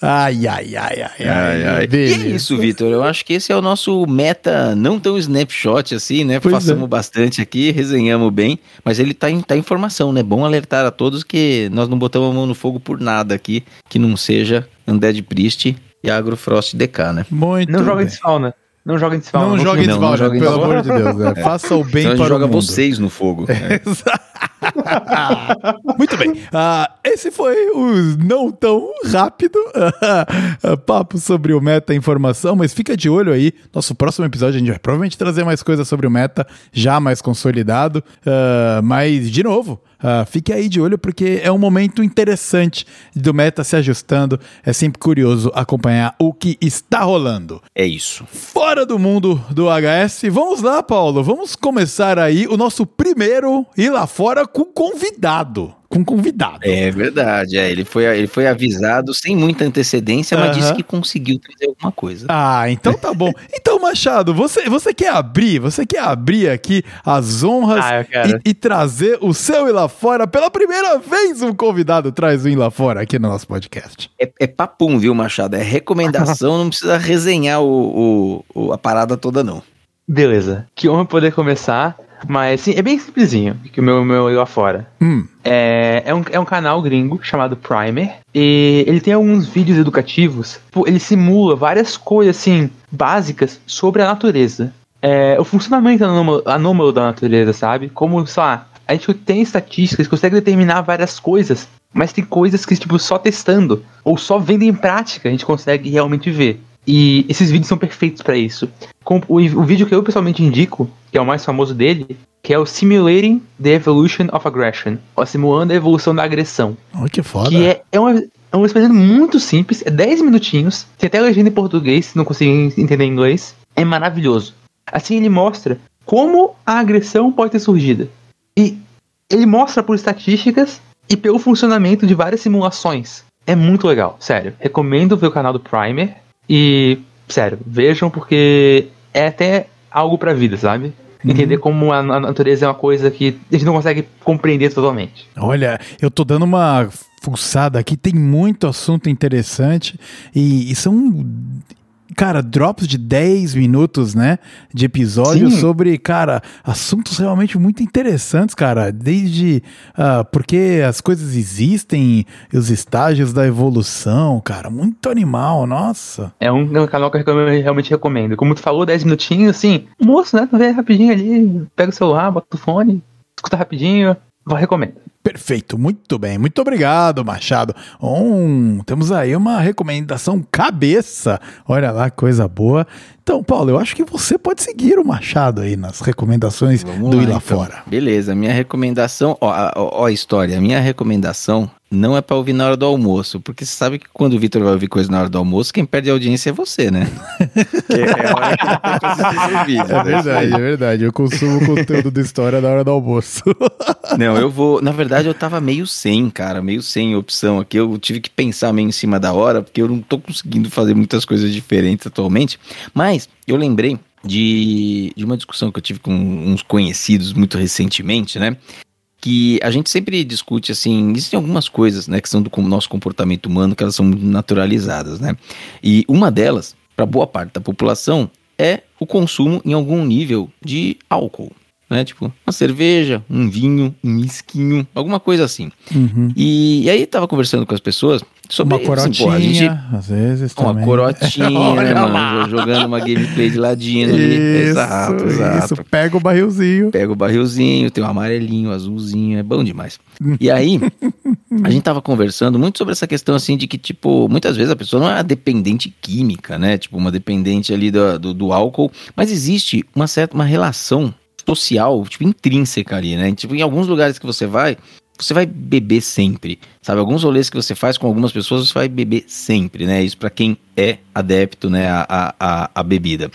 S2: ai, ai, ai, ai, ai.
S3: Ai, ai. E é isso, Vitor. Eu acho que esse é o nosso meta, não tão snapshot assim, né?
S2: Pois
S3: Façamos
S2: é.
S3: bastante aqui, resenhamos bem, mas ele tá em, tá em formação, né? Bom alertar a todos que nós não botamos a mão no fogo por nada aqui, que não seja Undead Priest e Agrofrost DK, né?
S2: Muito
S4: Não joga
S2: bem.
S4: desfauna. Não joga em desfauna.
S2: Não
S3: não jogue
S2: pelo amor de Deus. né? Faça o bem
S3: Então a gente
S2: para
S3: joga
S2: o mundo.
S3: vocês no fogo. É. [laughs]
S2: Muito bem. Ah, esse foi o não tão rápido ah, papo sobre o meta informação, mas fica de olho aí. Nosso próximo episódio a gente vai provavelmente trazer mais coisas sobre o meta, já mais consolidado. Mas, de novo, ah, fique aí de olho porque é um momento interessante do meta se ajustando. É sempre curioso acompanhar o que está rolando.
S3: É isso.
S2: Fora do mundo do HS, vamos lá, Paulo. Vamos começar aí o nosso primeiro ir lá fora com convidado. Com convidado.
S3: É verdade, é, ele, foi, ele foi avisado sem muita antecedência, mas
S2: Aham.
S3: disse que conseguiu trazer alguma coisa.
S2: Ah, então tá bom. [laughs] Então, Machado, você, você quer abrir, você quer abrir aqui as honras
S4: Ah,
S2: e, e trazer o seu ir lá fora pela primeira vez um convidado traz o ir lá fora aqui no nosso podcast.
S3: É, é papum, viu, Machado? É recomendação, [laughs] não precisa resenhar o, o- o- a parada toda, não.
S4: Beleza. Que honra poder começar. Mas sim, é bem simplesinho que o meu, meu eu lá fora.
S2: Hum,
S4: É, é, um, é um canal gringo chamado Primer. E ele tem alguns vídeos educativos. Pô, Ele simula várias coisas assim, básicas sobre a natureza. É, o funcionamento anômalo, anômalo da natureza, sabe? Como, sei lá, a gente tem estatísticas, consegue determinar várias coisas. Mas tem coisas que, tipo, só testando ou só vendo em prática a gente consegue realmente ver. E esses vídeos são perfeitos pra isso. Com o, o vídeo que eu pessoalmente indico, que é o mais famoso dele, que é o Simulating the Evolution of Aggression, ou simulando a evolução da agressão.
S2: olha que foda.
S4: Que é, é, uma, é um experimento muito simples, é 10 minutinhos, tem até legenda em português, se não conseguir entender inglês. É maravilhoso. Assim ele mostra como a agressão pode ter surgido. E ele mostra por estatísticas e pelo funcionamento de várias simulações. É muito legal, sério. Recomendo ver o canal do Primer. E, sério, vejam porque é até algo pra vida, sabe? Entender como a, a natureza é uma coisa que a gente não consegue compreender totalmente.
S2: Olha, eu tô dando uma fuçada aqui, tem muito assunto interessante e, e são, cara, drops de 10 minutos, né, de episódio
S4: Sim.
S2: sobre, cara, assuntos realmente muito interessantes, cara, desde ah, porque as coisas existem, os estágios da evolução, cara, muito animal, nossa.
S4: É um, é um canal que eu realmente recomendo. Como tu falou, 10 minutinhos, assim, moço, né? Tu vê rapidinho ali, pega o celular, bota o fone, escuta rapidinho, eu recomendo.
S2: Perfeito, muito bem, muito obrigado, Machado. Um, temos aí uma recomendação cabeça. Olha lá, coisa boa. Então, Paulo, eu acho que você pode seguir o Machado aí nas recomendações
S3: Vamos
S2: do
S3: lá,
S2: Ir Lá
S3: então.
S2: Fora.
S3: Beleza, minha recomendação, ó, ó, ó a história, a minha recomendação não é pra ouvir na hora do almoço, porque você sabe que quando o Vitor vai ouvir coisa na hora do almoço, quem perde a audiência é você, né? [laughs] É a hora que
S2: É
S3: né?
S2: verdade, é verdade. Eu consumo conteúdo da história na hora do almoço.
S3: Não, eu vou. Na verdade, eu tava meio sem, cara, meio sem opção aqui. Eu tive que pensar meio em cima da hora, porque eu não tô conseguindo fazer muitas coisas diferentes atualmente. Mas eu lembrei de, de uma discussão que eu tive com uns conhecidos muito recentemente, né? Que a gente sempre discute assim, existem algumas coisas, né, que são do nosso comportamento humano, que elas são naturalizadas, né? E uma delas, para boa parte da população, é o consumo em algum nível de álcool né? Tipo, uma cerveja, um vinho, um esquinho, alguma coisa assim.
S2: Uhum.
S3: E, e aí tava conversando com as pessoas sobre
S2: Uma
S3: assim,
S2: corotinha,
S3: pô, a gente
S2: às vezes
S3: uma
S2: também.
S3: corotinha, [laughs] né, mano, jogando uma gameplay de ladinho ali.
S2: Isso,
S3: exato, exato.
S2: isso. Pega o barrilzinho.
S3: Pega o barrilzinho, tem o amarelinho, o azulzinho, é bom demais. E aí, a gente tava conversando muito sobre essa questão assim de que, tipo, muitas vezes a pessoa não é uma dependente química, né? Tipo, uma dependente ali do, do, do álcool, mas existe uma certa uma relação social, tipo, intrínseca ali, né? Tipo, em alguns lugares que você vai, você vai beber sempre, sabe? Alguns rolês que você faz com algumas pessoas, você vai beber sempre, né? Isso pra quem é adepto, né, a, a, a bebida.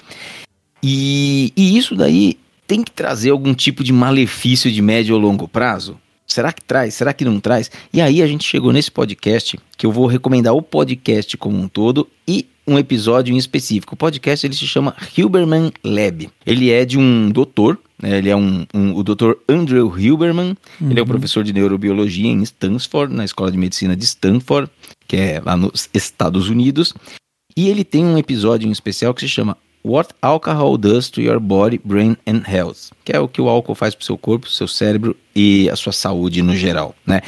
S3: E, e isso daí tem que trazer algum tipo de malefício de médio ou longo prazo? Será que traz? Será que não traz? E aí a gente chegou nesse podcast que eu vou recomendar o podcast como um todo e um episódio em específico. O podcast ele se chama Hilberman Lab. Ele é de um doutor, né? ele é um, um- o doutor Andrew Hilberman. Ele é o professor de neurobiologia em Stanford, na escola de medicina de Stanford. que é lá nos Estados Unidos. E ele tem um episódio em especial que se chama What Alcohol Does to Your Body, Brain and Health, que é o que o álcool faz para o seu corpo, seu cérebro e a sua saúde no geral, né?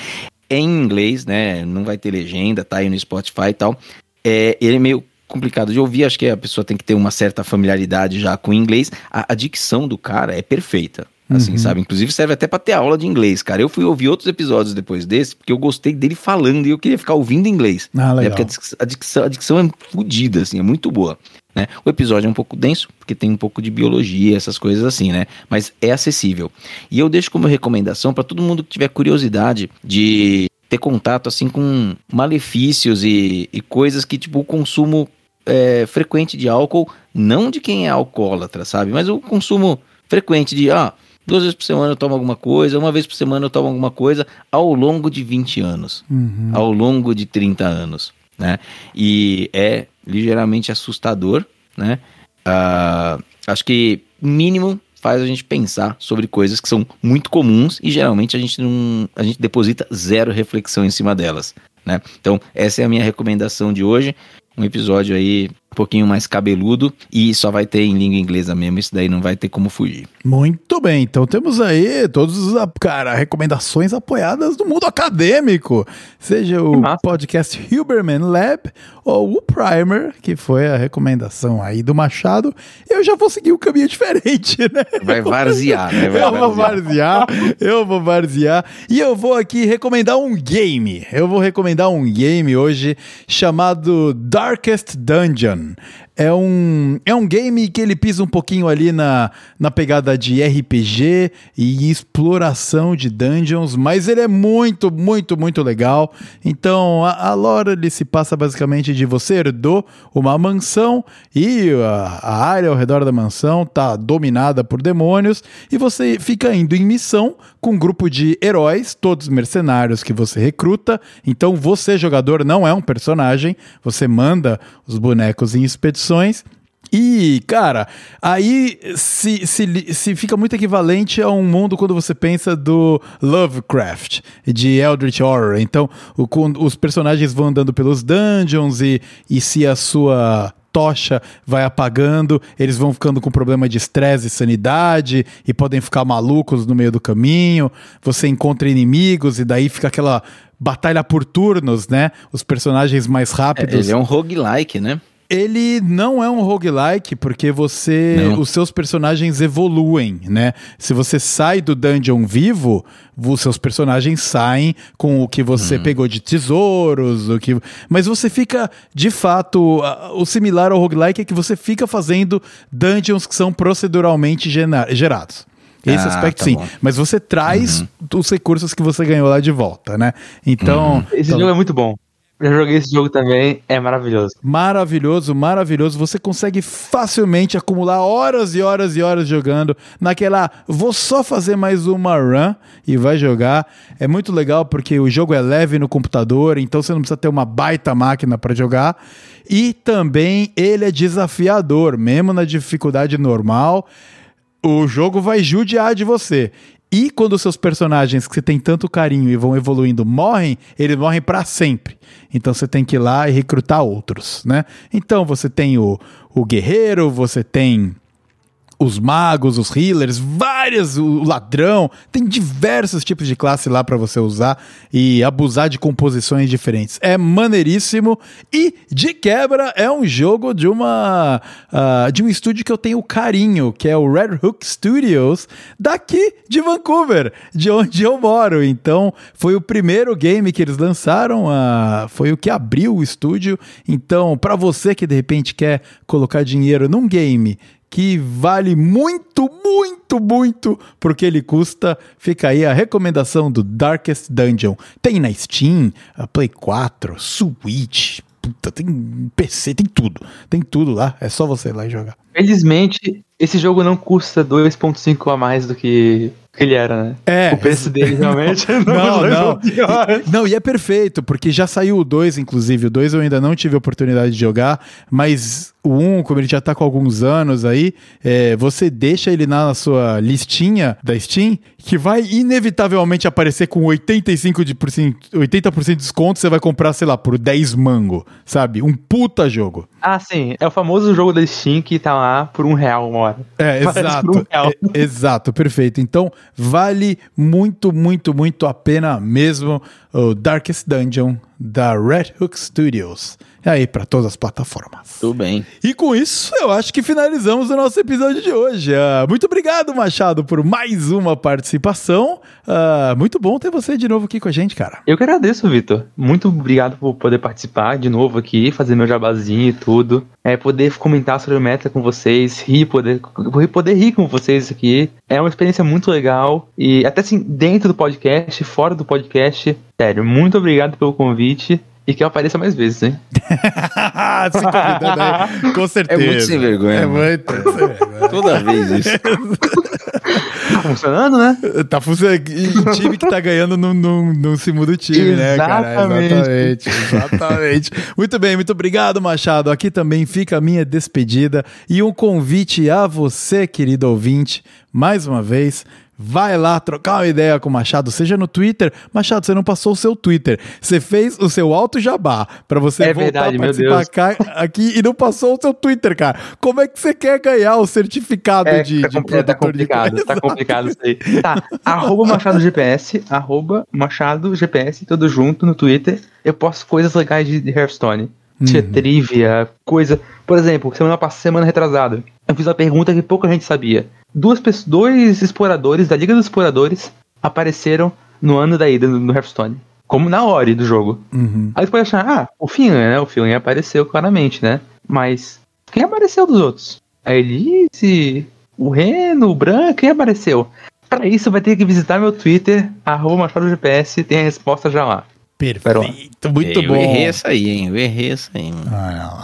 S3: É em inglês, né? Não vai ter legenda, tá aí no Spotify e tal. É, ele é meio complicado de ouvir, acho que a pessoa tem que ter uma certa familiaridade já com o inglês. A, a dicção do cara é perfeita. Assim, uhum. sabe? Inclusive serve até pra ter aula de inglês, cara. Eu fui ouvir outros episódios depois desse, porque eu gostei dele falando e eu queria ficar ouvindo inglês.
S2: Ah, legal.
S3: É porque a dicção, a dicção é fodida, assim, é muito boa. Né? O episódio é um pouco denso, porque tem um pouco de biologia, essas coisas assim, né? Mas é acessível. E eu deixo como recomendação para todo mundo que tiver curiosidade de ter contato assim com malefícios e, e coisas que, tipo, o consumo é, frequente de álcool, não de quem é alcoólatra, sabe? Mas o consumo frequente de, ah, Duas vezes por semana eu tomo alguma coisa, uma vez por semana eu tomo alguma coisa, ao longo de 20 anos, uhum. ao longo de 30 anos, né? E é ligeiramente assustador, né? Uh, acho que mínimo faz a gente pensar sobre coisas que são muito comuns e geralmente a gente não, a gente deposita zero reflexão em cima delas, né? Então essa é a minha recomendação de hoje, um episódio aí um pouquinho mais cabeludo e só vai ter em língua inglesa mesmo, isso daí não vai ter como fugir.
S2: Muito bem, então temos aí todos os, cara, recomendações apoiadas do mundo acadêmico, seja o podcast Huberman Lab ou o Primer, que foi a recomendação aí do Machado. Eu já vou seguir um caminho [laughs] diferente, né?
S3: Vai varzear, né? Vai
S2: eu vou varzear, eu vou varzear e eu vou aqui recomendar um game. Eu vou recomendar um game hoje chamado Darkest Dungeon. É um, é um game que ele pisa um pouquinho ali na, na pegada de RPG e exploração de dungeons, mas ele é muito, muito, muito legal. Então, a, a lore ele se passa basicamente de você herdou uma mansão e a, a área ao redor da mansão tá dominada por demônios e você fica indo em missão com um grupo de heróis, todos mercenários que você recruta. Então, você, jogador, não é um personagem, você manda os bonecos em expedições. E, cara, aí se, se, se fica muito equivalente a um mundo quando você pensa do Lovecraft, de Eldritch Horror. Então, o, os personagens vão andando pelos dungeons e, e se a sua tocha vai apagando, eles vão ficando com problema de estresse e sanidade e podem ficar malucos no meio do caminho. Você encontra inimigos e daí fica aquela batalha por turnos, né? Os personagens mais rápidos. É,
S3: ele é um roguelike, né?
S2: Ele não é um roguelike porque você. Não. Os seus personagens evoluem, né? Se você sai do dungeon vivo, os seus personagens saem com o que você hum. pegou de tesouros, o que. Mas você fica, de fato, o similar ao roguelike é que você fica fazendo dungeons que são proceduralmente gerados. Esse ah, aspecto tá sim. Bom. Mas você traz uhum. os recursos que você ganhou lá de volta, né? Então. Uhum.
S4: Esse
S2: então...
S4: jogo é muito bom. Já joguei esse jogo também, é maravilhoso.
S2: Maravilhoso, maravilhoso. Você consegue facilmente acumular horas e horas e horas jogando naquela. Vou só fazer mais uma run e vai jogar. É muito legal porque o jogo é leve no computador, então você não precisa ter uma baita máquina para jogar. E também ele é desafiador, mesmo na dificuldade normal. O jogo vai judiar de você. E quando os seus personagens que você tem tanto carinho e vão evoluindo morrem, eles morrem para sempre. Então você tem que ir lá e recrutar outros, né? Então você tem o, o guerreiro, você tem os magos, os healers, várias, o ladrão, tem diversos tipos de classe lá para você usar e abusar de composições diferentes. É maneiríssimo e de quebra é um jogo de uma uh, de um estúdio que eu tenho carinho, que é o Red Hook Studios, daqui de Vancouver, de onde eu moro. Então, foi o primeiro game que eles lançaram, uh, foi o que abriu o estúdio. Então, para você que de repente quer colocar dinheiro num game que vale muito, muito, muito porque ele custa. Fica aí a recomendação do Darkest Dungeon. Tem na Steam, Play 4, Switch, puta, tem PC, tem tudo. Tem tudo lá, é só você ir lá e jogar.
S4: Felizmente, esse jogo não custa 2.5 a mais do que ele era, né?
S2: É.
S4: O preço dele [laughs] realmente
S2: não, não. Não. não, e é perfeito, porque já saiu o 2, inclusive. O 2 eu ainda não tive a oportunidade de jogar, mas o 1, como ele já tá com alguns anos aí, é, você deixa ele na sua listinha da Steam, que vai inevitavelmente aparecer com 85 de por cento- 80% de desconto, você vai comprar, sei lá, por 10 mango, sabe? Um puta jogo.
S4: Ah, sim. É o famoso jogo da Steam que tá lá por um real uma hora.
S2: É, [laughs]
S4: Parece
S2: exato.
S4: um real.
S2: É, exato, perfeito. Então, vale muito, muito, muito a pena mesmo o Darkest Dungeon da Red Hook Studios. É aí para todas as plataformas.
S3: Tudo bem.
S2: E com isso, eu acho que finalizamos o nosso episódio de hoje. Ah, muito obrigado, Machado, por mais uma participação. Ah, muito bom ter você de novo aqui com a gente, cara.
S4: Eu que agradeço, Vitor. Muito obrigado por poder participar de novo aqui, fazer meu jabazinho e tudo. É, poder comentar sobre o meta com vocês, rir, poder, poder rir com vocês aqui. É uma experiência muito legal. E até assim, dentro do podcast, fora do podcast. Sério, muito obrigado pelo convite. E que eu apareça mais vezes, hein? [laughs]
S2: Se convidando aí, com certeza.
S3: É muito sem vergonha,
S2: É
S3: mano.
S2: muito sem vergonha.
S3: Toda vez isso. [laughs]
S4: Tá funcionando, né?
S2: Tá funcionando. E time que tá ganhando não, não, não se muda o time, né, cara?
S4: Exatamente.
S2: Exatamente. Exatamente. muito bem, muito obrigado, Machado. Aqui também fica a minha despedida e um convite a você, querido ouvinte, mais uma vez. Vai lá trocar uma ideia com o Machado, seja no Twitter. Machado, você não passou o seu Twitter. Você fez o seu alto jabá pra você
S4: É
S2: voltar
S4: verdade,
S2: a
S4: meu
S2: participar aqui e não passou o seu Twitter, cara. Como é que você quer ganhar o certificado
S4: É,
S2: de,
S4: tá,
S2: de
S4: tá
S2: produtor de
S4: complicado,
S2: coisa?
S4: tá [laughs] complicado isso aí. Tá, arroba Machado GPS, arroba Machado GPS, tudo junto no Twitter. Eu posto coisas legais de de Hearthstone. Tinha trivia, coisa. Por exemplo, semana passada, semana retrasada, eu fiz uma pergunta que pouca gente sabia. Duas pessoas, dois exploradores da Liga dos Exploradores apareceram no ano da ida no Hearthstone. Como na hora do jogo.
S2: Uhum.
S4: Aí você pode achar, ah, o Finlan, né? O Finlan apareceu claramente, né? Mas quem apareceu dos outros? A Elise, o Reno, o Bran, quem apareceu? Para isso vai ter que visitar meu Twitter, arroba Machado GPS, tem a resposta já lá.
S2: Perfeito, muito
S3: eu
S2: bom.
S3: errei essa aí, hein? Eu errei essa aí, mano.
S2: Ah,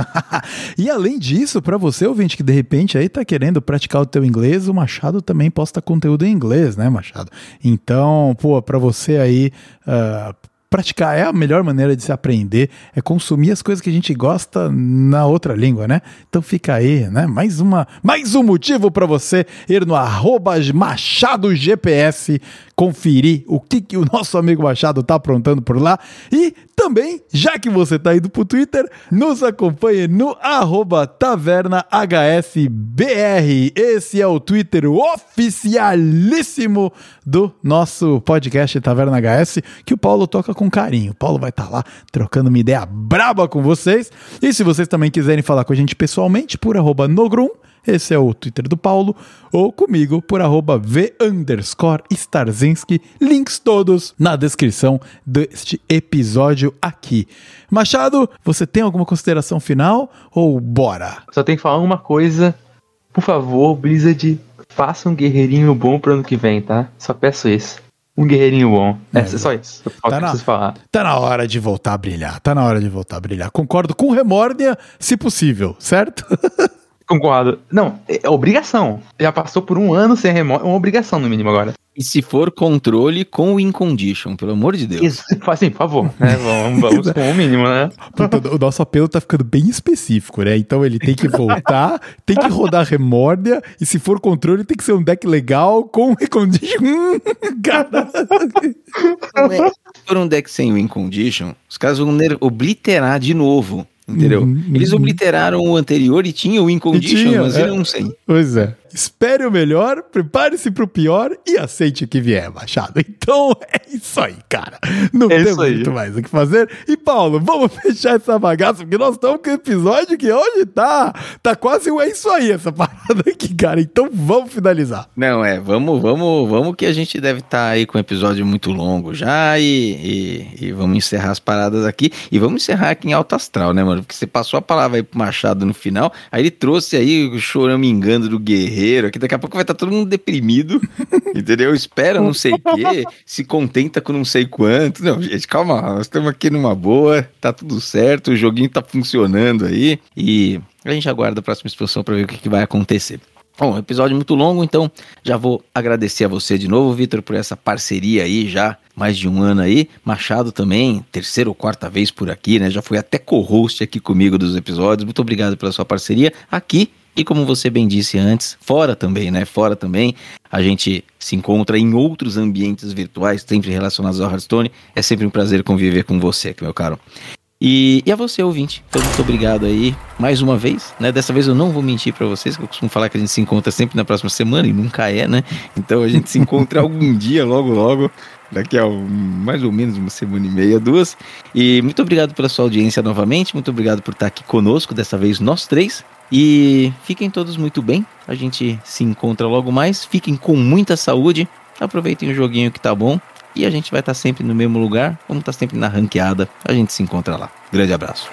S2: [laughs] e além disso, pra você, ouvinte, que de repente aí tá querendo praticar o teu inglês, o Machado também posta conteúdo em inglês, né, Machado? Então, pô, pra você aí ah, praticar é a melhor maneira de se aprender, é consumir as coisas que a gente gosta na outra língua, né? Então fica aí, né? Mais uma, mais um motivo pra você ir no arroba Machado GPS conferir o que, que o [laughs] nosso amigo Machado tá aprontando por lá. E também, já que você tá indo pro Twitter, nos acompanhe no tavernahsbr. Esse é o Twitter oficialíssimo do nosso podcast Taverna HS, que o Paulo toca com carinho. O Paulo vai estar lá trocando uma ideia braba com vocês. E se vocês também quiserem falar com a gente pessoalmente, por arroba Nogrum, esse é o Twitter do Paulo, ou comigo por arroba V underscore Starzinski. Links todos na descrição deste episódio aqui. Machado, você tem alguma consideração final ou bora?
S4: Só tem que falar uma coisa. Por favor, Blizzard, faça um guerreirinho bom pro ano que vem, tá? Só peço isso. Um guerreirinho bom. É,
S2: É,
S4: só isso.
S2: Tá
S4: tá
S2: na-
S4: preciso falar.
S2: Tá na hora de voltar a brilhar, tá na hora de voltar a brilhar. Concordo com Remórdia, se possível, certo? [laughs]
S4: Concordo. Não, é obrigação. Já passou por um ano sem remoto. É uma obrigação, no mínimo, agora.
S3: E se for controle com o in condition, pelo amor de Deus.
S4: Isso, [laughs] assim, por favor. né? Vamos, vamos com o mínimo, né?
S2: Puta, o nosso apelo tá ficando bem específico, né? Então ele tem que voltar, [laughs] tem que rodar Remórdia, e se for controle, tem que ser um deck legal com recondition. Hum, [laughs] Cara.
S3: Não é- Se for um deck sem win condition, os caras vão obliterar de novo. Entendeu?
S2: Uhum,
S3: Eles
S2: uhum.
S3: obliteraram o anterior e tinha o win condition,
S2: tinha,
S3: mas
S2: é.
S3: eu não sei.
S2: Pois é. Espere o melhor, prepare-se pro pior e aceite o que vier, Machado. Então [laughs] é isso aí, cara. Não
S4: É aí.
S2: muito mais o que fazer. E Paulo, vamos [laughs] fechar essa bagaça, porque nós estamos com um episódio que hoje tá, tá quase um é isso aí, essa [laughs] parada aqui, cara. Então vamos finalizar.
S3: Não, é, vamos, vamos, vamos que a gente deve estar aí com um episódio muito longo já e, e, e vamos encerrar as paradas aqui e vamos encerrar aqui em alto astral, né, mano? Porque você passou a palavra aí pro Machado no final, aí ele trouxe aí o choramingando do guerreiro, aqui daqui a pouco vai estar todo mundo deprimido, [laughs] entendeu? Espera não sei o quê, [laughs] se contenta com não sei quanto. Não, gente, calma, nós estamos aqui numa boa, tá tudo certo, o joguinho tá funcionando aí e a gente aguarda a próxima expansão para ver o que, que vai acontecer. Bom, episódio muito longo, então já vou agradecer a você de novo, Vitor, por essa parceria aí já mais de um ano aí. Machado também, terceira ou quarta vez por aqui, né? Já foi até co-host aqui comigo dos episódios. Muito obrigado pela sua parceria aqui e como você bem disse antes, fora também, né? Fora também, a gente se encontra em outros ambientes virtuais, sempre relacionados ao Hearthstone. É sempre um prazer conviver com você, meu caro. E, e a você, ouvinte. Então, muito obrigado aí mais uma vez. Né? Dessa vez eu não vou mentir para vocês, que eu costumo falar que a gente se encontra sempre na próxima semana e nunca é, né? Então a gente se encontra [laughs] algum dia, logo, logo. Daqui a um, mais ou menos uma semana e meia, duas. E muito obrigado pela sua audiência novamente. Muito obrigado por estar aqui conosco, dessa vez nós três. E fiquem todos muito bem. A gente se encontra logo mais. Fiquem com muita saúde. Aproveitem o joguinho que tá bom. E a gente vai estar sempre no mesmo lugar, vamos estar sempre na ranqueada. A gente se encontra lá. Grande abraço.